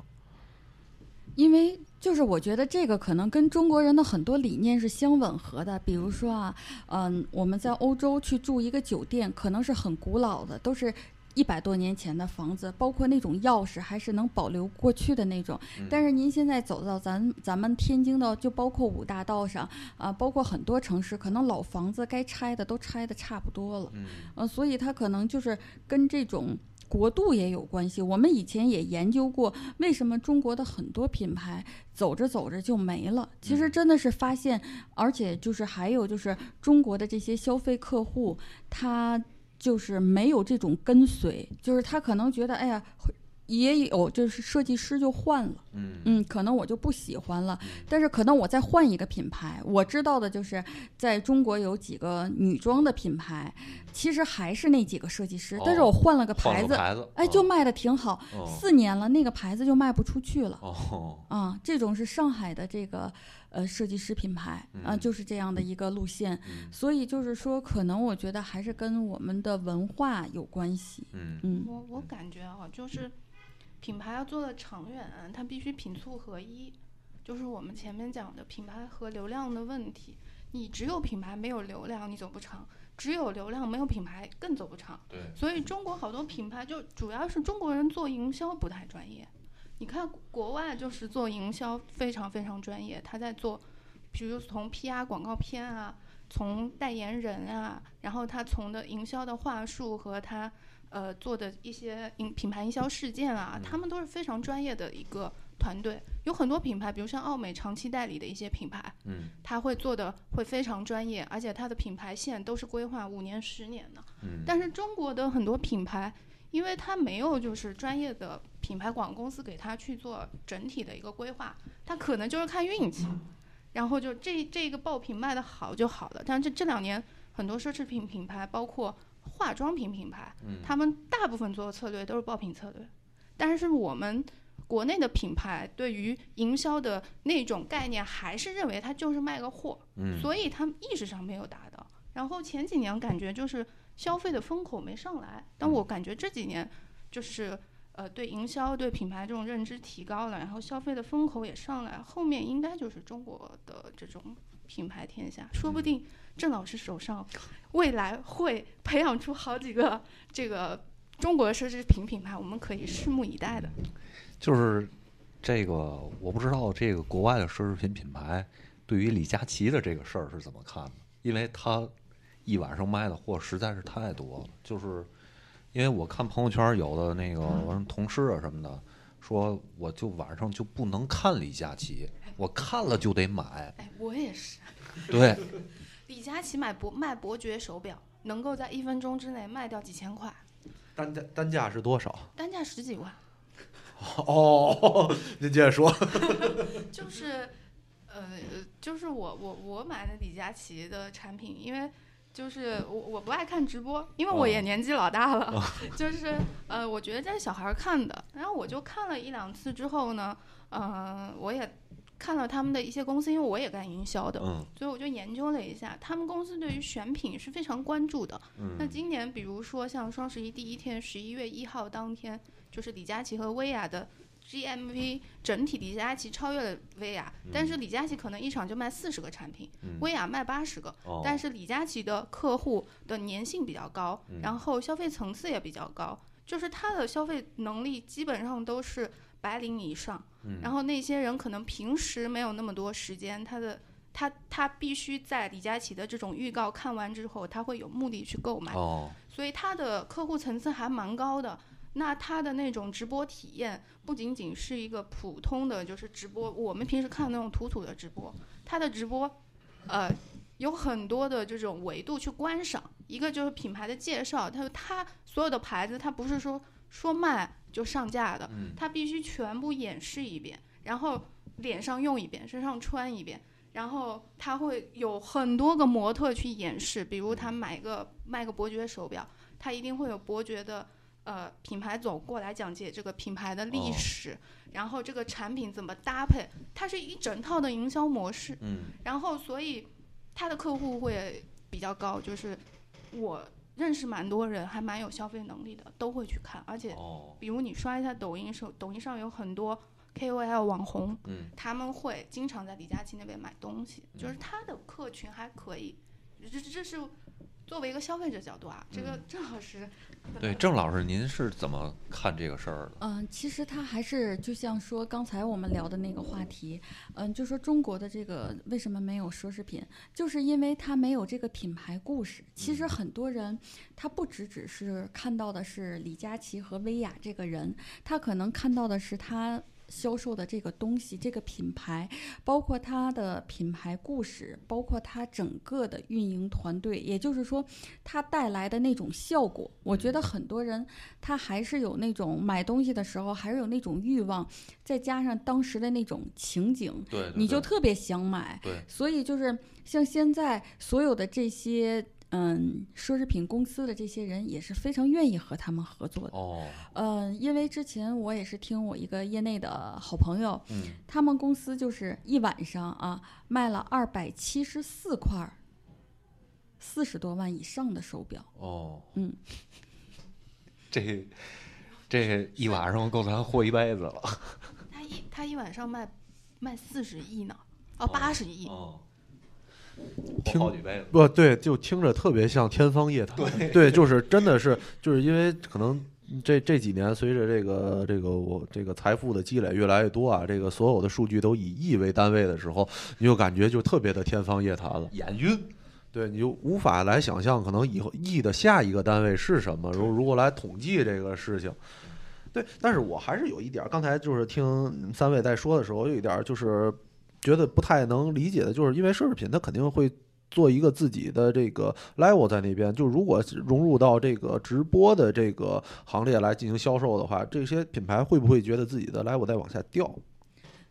Speaker 4: 因为就是我觉得这个可能跟中国人的很多理念是相吻合的，比如说啊，嗯，我们在欧洲去住一个酒店，可能是很古老的，都是一百多年前的房子，包括那种钥匙还是能保留过去的那种。
Speaker 2: 嗯
Speaker 4: 但是您现在走到咱咱们天津的，就包括五大道上啊、包括很多城市，可能老房子该拆的都拆的差不多了。
Speaker 2: 嗯
Speaker 4: 呃，所以它可能就是跟这种国度也有关系。我们以前也研究过，为什么中国的很多品牌走着走着就没了。其实
Speaker 2: 嗯
Speaker 4: 真的是发现，而且就是还有就是中国的这些消费客户，他就是没有这种跟随，就是他可能觉得，哎呀。也有，就是设计师就换了，
Speaker 2: 嗯
Speaker 4: 嗯，可能我就不喜欢了，但是可能我再换一个品牌。我知道的就是，在中国有几个女装的品牌，其实还是那几个设计师，但是
Speaker 2: 哦
Speaker 4: 我换了个牌子，
Speaker 2: 牌子，
Speaker 4: 哎，就卖的挺好。
Speaker 2: 哦
Speaker 4: 四年了，那个牌子就卖不出去了。
Speaker 2: 哦，
Speaker 4: 啊，这种是上海的这个呃设计师品牌啊，
Speaker 2: 嗯
Speaker 4: 就是这样的一个路线。
Speaker 2: 嗯
Speaker 4: 所以就是说，可能我觉得还是跟我们的文化有关系。
Speaker 2: 嗯
Speaker 4: 嗯
Speaker 5: 我我感觉啊，就是品牌要做的长远，它必须品促合一，就是我们前面讲的品牌和流量的问题。你只有品牌没有流量，你走不长；只有流量没有品牌，更走不长。
Speaker 2: 对，
Speaker 5: 所以中国好多品牌就主要是中国人做营销不太专业。你看国外就是做营销非常非常专业，他在做，比如从 PR 广告片啊，从代言人啊，然后他从的营销的话术和他呃做的一些营品牌营销事件啊，他们都是非常专业的一个团队。有很多品牌，比如像奥美长期代理的一些品牌，
Speaker 2: 嗯
Speaker 5: 他会做的会非常专业，而且他的品牌线都是规划五年、十年的。
Speaker 2: 嗯，
Speaker 5: 但是中国的很多品牌，因为他没有就是专业的品牌广告公司给他去做整体的一个规划，他可能就是看运气，然后就这这个爆品卖的好就好了。但是这这两年很多奢侈品品牌，包括化妆品品牌，
Speaker 2: 嗯
Speaker 5: 他们大部分做的策略都是爆品策略，但是我们。国内的品牌对于营销的那种概念，还是认为它就是卖个货，
Speaker 2: 嗯
Speaker 5: 所以他们意识上没有达到。然后前几年感觉就是消费的风口没上来，但我感觉这几年就是呃对营销对品牌这种认知提高了，然后消费的风口也上来，后面应该就是中国的这种品牌天下，说不定郑老师手上未来会培养出好几个这个中国的奢侈品品牌，我们可以拭目以待的。
Speaker 2: 就是这个，我不知道这个国外的奢侈品品牌对于李佳琦的这个事儿是怎么看的，因为他一晚上卖的货实在是太多了。就是因为我看朋友圈有的那个我说同事啊什么的，说我就晚上就不能看李佳琦，我看了就得买。
Speaker 5: 哎，我也是。
Speaker 2: 对，
Speaker 5: 李佳琦买伯卖伯爵手表，能够在一分钟之内卖掉几千块，
Speaker 3: 单价单价是多少？
Speaker 5: 单价十几万。
Speaker 3: 哦，您接着说。
Speaker 5: 就是，呃，就是我我我买的李佳琦的产品，因为就是我我不爱看直播，因为我也
Speaker 2: 哦。
Speaker 5: 年纪老大了，就是呃，我觉得这是小孩儿看的，然后我就看了一两次之后呢，呃，我也看了他们的一些公司，因为我也干营销的，
Speaker 2: 嗯
Speaker 5: 所以我就研究了一下，他们公司对于选品是非常关注的。那
Speaker 2: 嗯
Speaker 5: 今年比如说像双十一第一天，十一月一号当天，就是李佳琦和薇娅的 GMV 整体李佳琦超越了薇娅，但是李佳琦可能一场就卖四十个产品，
Speaker 2: 嗯
Speaker 5: 薇娅卖八十个，
Speaker 2: 哦
Speaker 5: 但是李佳琦的客户的粘性比较高，
Speaker 2: 嗯
Speaker 5: 然后消费层次也比较高，就是他的消费能力基本上都是白领以上，
Speaker 2: 嗯
Speaker 5: 然后那些人可能平时没有那么多时间，他的。他他必须在李佳琦的这种预告看完之后，他会有目的去购买。
Speaker 2: 哦
Speaker 5: 所以他的客户层次还蛮高的。那他的那种直播体验不仅仅是一个普通的，就是直播，我们平时看那种土土的直播，他的直播呃有很多的这种维度去观赏。一个就是品牌的介绍，它它所有的牌子，它不是说说卖就上架的，
Speaker 2: 嗯
Speaker 5: 它必须全部演示一遍，然后脸上用一遍，身上穿一遍。然后他会有很多个模特去演示，比如他买个卖个伯爵手表，他一定会有伯爵的呃品牌总过来讲解这个品牌的历
Speaker 2: 哦。
Speaker 5: 史，然后这个产品怎么搭配，它是一整套的营销模式。
Speaker 2: 嗯。
Speaker 5: 然后所以他的客户会比较高，就是我认识蛮多人还蛮有消费能力的，都会去看，而且
Speaker 2: 哦。
Speaker 5: 比如你刷一下抖音时候，抖音上有很多 KOL 网红，
Speaker 2: 嗯。
Speaker 5: 他们会经常在李佳琦那边买东西，就是
Speaker 2: 嗯
Speaker 5: 他的客群还可以，这这这是作为一个消费者角度啊，这个
Speaker 2: 嗯。
Speaker 5: 郑老师
Speaker 2: 对，郑老师，您是怎么看这个事儿的？
Speaker 4: 嗯，其实它还是就像说刚才我们聊的那个话题，嗯，就说中国的这个为什么没有奢侈品，就是因为它没有这个品牌故事。其实很多人他不只只是看到的是李佳琦和薇娅这个人，他可能看到的是他。销售的这个东西，这个品牌，包括它的品牌故事，包括它整个的运营团队，也就是说，它带来的那种效果，我觉得很多人他还是有那种买东西的时候，还是有那种欲望，再加上当时的那种情景，
Speaker 2: 对，对。
Speaker 4: 你就特别想买。
Speaker 2: 对，
Speaker 4: 所以就是像现在所有的这些嗯奢侈品公司的这些人，也是非常愿意和他们合作的。
Speaker 2: 哦，
Speaker 4: 嗯，因为之前我也是听我一个业内的好朋友，
Speaker 2: 嗯
Speaker 4: 他们公司就是一晚上啊卖了二百七十四块，四十多万以上的手表。
Speaker 2: 哦，
Speaker 4: 嗯，
Speaker 2: 这这一晚上够咱活一辈子了。
Speaker 5: 他一他一晚上卖卖四十亿呢，哦八十亿，
Speaker 2: 哦，
Speaker 3: 听
Speaker 2: 好几辈子。
Speaker 3: 不对，就听着特别像天方夜谭。对，就是真的是，就是因为可能这这几年随着这个这个我这个财富的积累越来越多啊，这个所有的数据都以亿为单位的时候，你就感觉就特别的天方夜谭了。
Speaker 2: 眼晕，
Speaker 3: 对，你就无法来想象可能以后亿的下一个单位是什么。如如果来统计这个事情，对，但是我还是有一点儿，刚才就是听三位在说的时候，有一点儿就是觉得不太能理解的，就是因为奢侈品它肯定会。做一个自己的这个 level 在那边，就如果融入到这个直播的这个行列来进行销售的话，这些品牌会不会觉得自己的 level 在往下掉？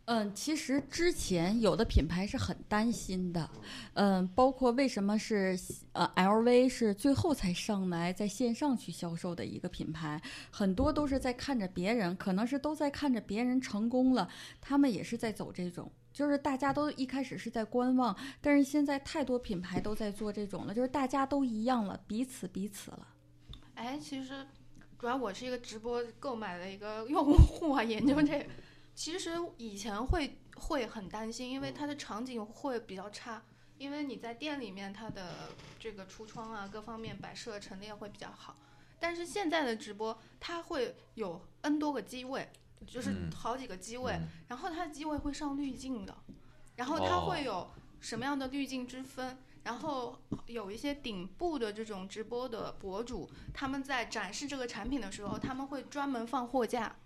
Speaker 4: 嗯，其实之前有的品牌是很担心的，嗯，包括为什么是呃 LV 是最后才上来在线上去销售的一个品牌，很多都是在看着别人，可能是都在看着别人成功了，他们也是在走这种。就是大家都一开始是在观望，但是现在太多品牌都在做这种了，就是大家都一样了，彼此彼此了。
Speaker 5: 哎，其实主要我是一个直播购买的一个用户啊，研究这个，其实以前会会很担心，因为它的场景会比较差，因为你在店里面它的这个橱窗啊各方面摆设陈列会比较好，但是现在的直播它会有 N 多个机位，就是
Speaker 2: 嗯
Speaker 5: 好几个机位，
Speaker 2: 嗯
Speaker 5: 然后它的机位会上滤镜的，然后它会有什么样的滤镜之分，然后有一些顶部的这种直播的博主，他们在展示这个产品的时候，他们会专门放货架，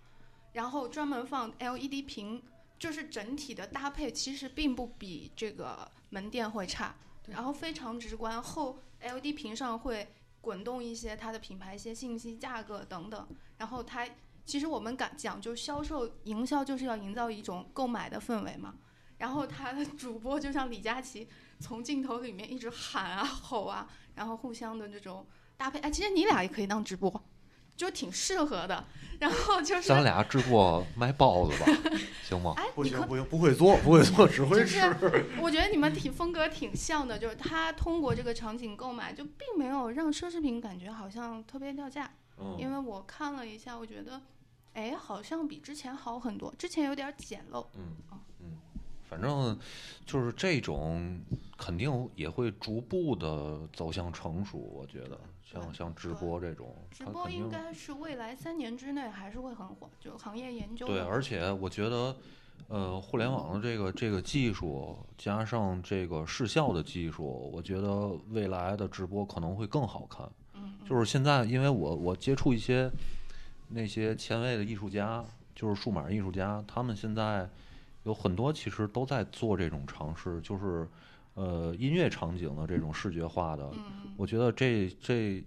Speaker 5: 然后专门放 LED 屏，就是整体的搭配其实并不比这个门店会差，然后非常直观，后 LED 屏上会滚动一些它的品牌一些信息、价格等等，然后它。其实我们敢讲，就销售营销就是要营造一种购买的氛围嘛。然后他的主播就像李佳琦，从镜头里面一直喊啊吼啊，然后互相的这种搭配。哎，其实你俩也可以当直播，就挺适合的。然后就是
Speaker 2: 咱俩直播卖包子吧，行吗？
Speaker 5: 哎，
Speaker 3: 不行不行，不会做，不会做，只会
Speaker 5: 就
Speaker 3: 吃。
Speaker 5: 是 我觉得你们挺风格挺像的，就是他通过这个场景购买，就并没有让奢侈品感觉好像特别掉价。
Speaker 2: 嗯
Speaker 5: 因为我看了一下，我觉得，哎，好像比之前好很多，之前有点简陋。
Speaker 2: 嗯嗯，反正就是这种肯定也会逐步的走向成熟，我觉得像像直播这种，
Speaker 5: 直播应该是未来三年之内还是会很火，就行业研究
Speaker 2: 对，而且我觉得，呃，互联网的这个这个技术加上这个视效的技术，我觉得未来的直播可能会更好看。
Speaker 5: 嗯，
Speaker 2: 就是现在，因为我我接触一些那些前卫的艺术家，就是数码艺术家，他们现在有很多其实都在做这种尝试，就是呃音乐场景的这种视觉化的，
Speaker 5: 嗯，
Speaker 2: 我觉得这这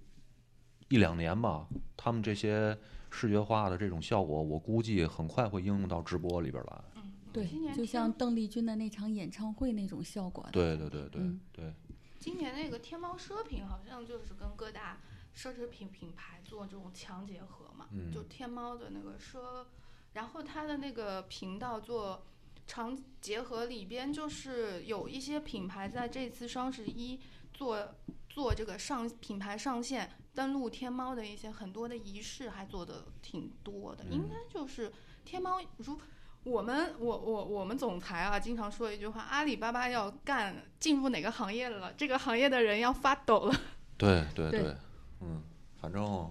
Speaker 2: 一两年吧，他们这些视觉化的这种效果，我估计很快会应用到直播里边来。
Speaker 4: 对，就像邓丽君的那场演唱会那种效果的。
Speaker 2: 对对对对
Speaker 4: 嗯
Speaker 2: 对，
Speaker 5: 今年那个天猫奢品好像就是跟各大奢侈品品牌做这种强结合嘛，
Speaker 2: 嗯
Speaker 5: 就天猫的那个奢，然后它的那个频道做长结合里边，就是有一些品牌在这次双十一做做这个上品牌上线登录天猫的一些很多的仪式，还做的挺多的，应
Speaker 2: 嗯
Speaker 5: 该就是天猫如。我们我我我们总裁啊，经常说一句话：阿里巴巴要干进入哪个行业了，这个行业的人要发抖了。
Speaker 2: 对对
Speaker 4: 对
Speaker 2: 对，嗯，反正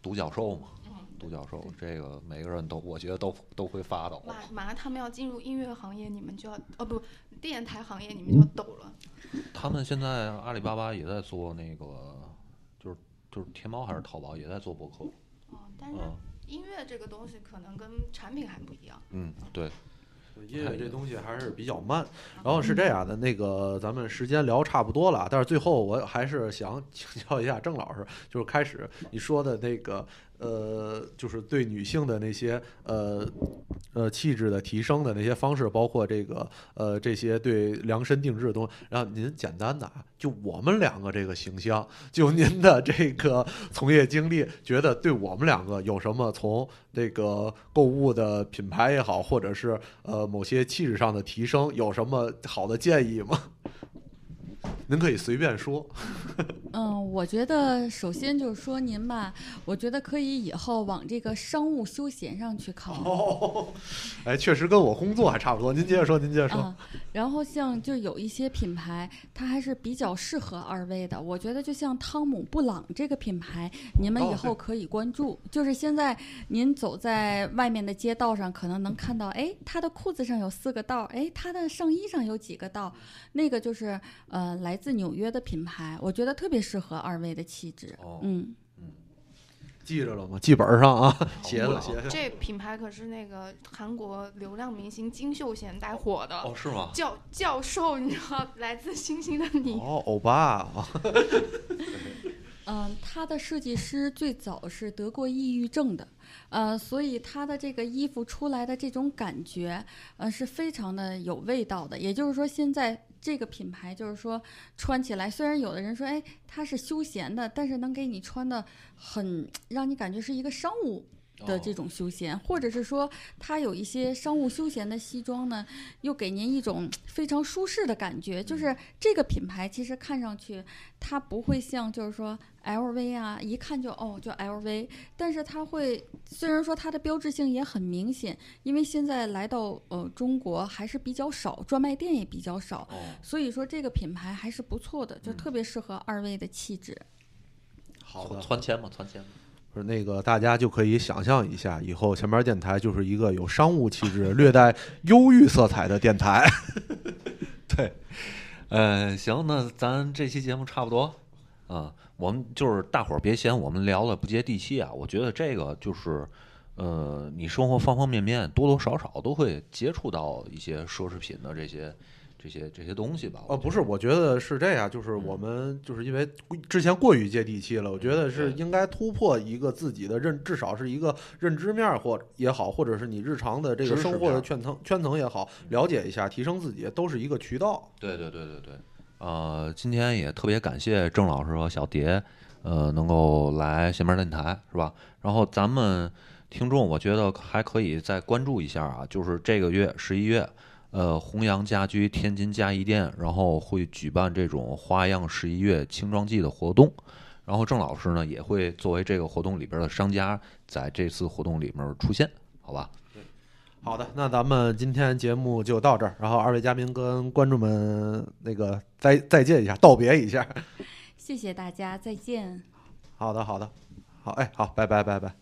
Speaker 2: 独角兽嘛，
Speaker 5: 嗯，
Speaker 2: 独角兽这个每个人都我觉得都都会发抖。
Speaker 5: 马马上他们要进入音乐行业，你们就要哦不，电台行业你们就要抖了。
Speaker 2: 他们现在阿里巴巴也在做那个，就是就是天猫还是淘宝也在做博客。
Speaker 5: 哦，但是
Speaker 2: 嗯
Speaker 5: 音乐这个东西可能跟产品还不一样。
Speaker 2: 嗯，对，
Speaker 3: 音乐这东西还是比较慢。然后是这样的，那个咱们时间聊差不多了，但是最后我还是想请教一下郑老师，就是开始你说的那个呃，就是对女性的那些呃呃气质的提升的那些方式，包括这个呃这些对量身定制的东西，然后您简单的啊，就我们两个这个形象，就您的这个 从业经历，觉得对我们两个有什么从这个购物的品牌也好，或者是呃某些气质上的提升，有什么好的建议吗？您可以随便说。
Speaker 4: 嗯，我觉得首先就是说您吧，我觉得可以以后往这个商务休闲上去靠。
Speaker 3: 哦，哎，确实跟我工作还差不多。您接着说，您接着说。
Speaker 4: 啊，然后像就有一些品牌，它还是比较适合二位的。我觉得就像汤姆布朗这个品牌，你们以
Speaker 3: 哦
Speaker 4: 后可以关注。就是现在您走在外面的街道上，可能能看到，哎，他的裤子上有四个道儿，哎，他的上衣上有几个道，那个就是呃来自纽约的品牌，我觉得特别适合二位的气质。
Speaker 2: 哦
Speaker 4: 嗯，
Speaker 3: 记着了吗？记本上啊，写了写下。
Speaker 5: 这品牌可是那个韩国流量明星金秀贤带火的。
Speaker 2: 哦，是吗？
Speaker 5: 教教授，你知道，来自星星的你，
Speaker 3: 哦，欧巴啊，
Speaker 4: 嗯，他的设计师最早是得过抑郁症的，呃，所以他的这个衣服出来的这种感觉，呃，是非常的有味道的。也就是说，现在这个品牌就是说穿起来，虽然有的人说，哎，它是休闲的，但是能给你穿的很让你感觉是一个商务。的这
Speaker 2: 哦
Speaker 4: 种休闲，或者是说它有一些商务休闲的西装呢，又给您一种非常舒适的感觉。就是这个品牌其实看上去它不会像就是说 LV 啊，一看就哦就 LV，但是它会虽然说它的标志性也很明显，因为现在来到呃中国还是比较少，专卖店也比较少，
Speaker 2: 哦，
Speaker 4: 所以说这个品牌还是不错的，就特别适合二位的气质。
Speaker 3: 好的
Speaker 2: 窜。窜钱嘛，窜钱嘛。
Speaker 3: 是那个，大家就可以想象一下，以后前面电台就是一个有商务气质、略带忧郁色彩的电台。
Speaker 2: 对，呃，行，那咱这期节目差不多啊、我们就是大伙儿别嫌我们聊的不接地气啊，我觉得这个就是，呃，你生活方方面面多多少少都会接触到一些奢侈品的这些这些这些东西吧。
Speaker 3: 哦，不是，我觉得是这样，就是我们就是因为之前过于接地气了，我觉得是应该突破一个自己的认，至少是一个认知面儿或也好，或者是你日常的这个生活的圈层圈层也好，了解一下，提升自己，都是一个渠道。
Speaker 2: 对对对对对，呃，今天也特别感谢郑老师和小蝶，呃，能够来闲班电台，是吧？然后咱们听众，我觉得还可以再关注一下啊，就是这个月十一月，呃，弘扬家居天津嘉义店，然后会举办这种花样十一月轻装季的活动。然后郑老师呢也会作为这个活动里边的商家，在这次活动里面出现，好吧？
Speaker 3: 好的，那咱们今天节目就到这儿，然后二位嘉宾跟观众们那个再再见一下，道别一下。
Speaker 4: 谢谢大家，再见。
Speaker 3: 好的，好的，好，哎，好，拜拜，拜拜。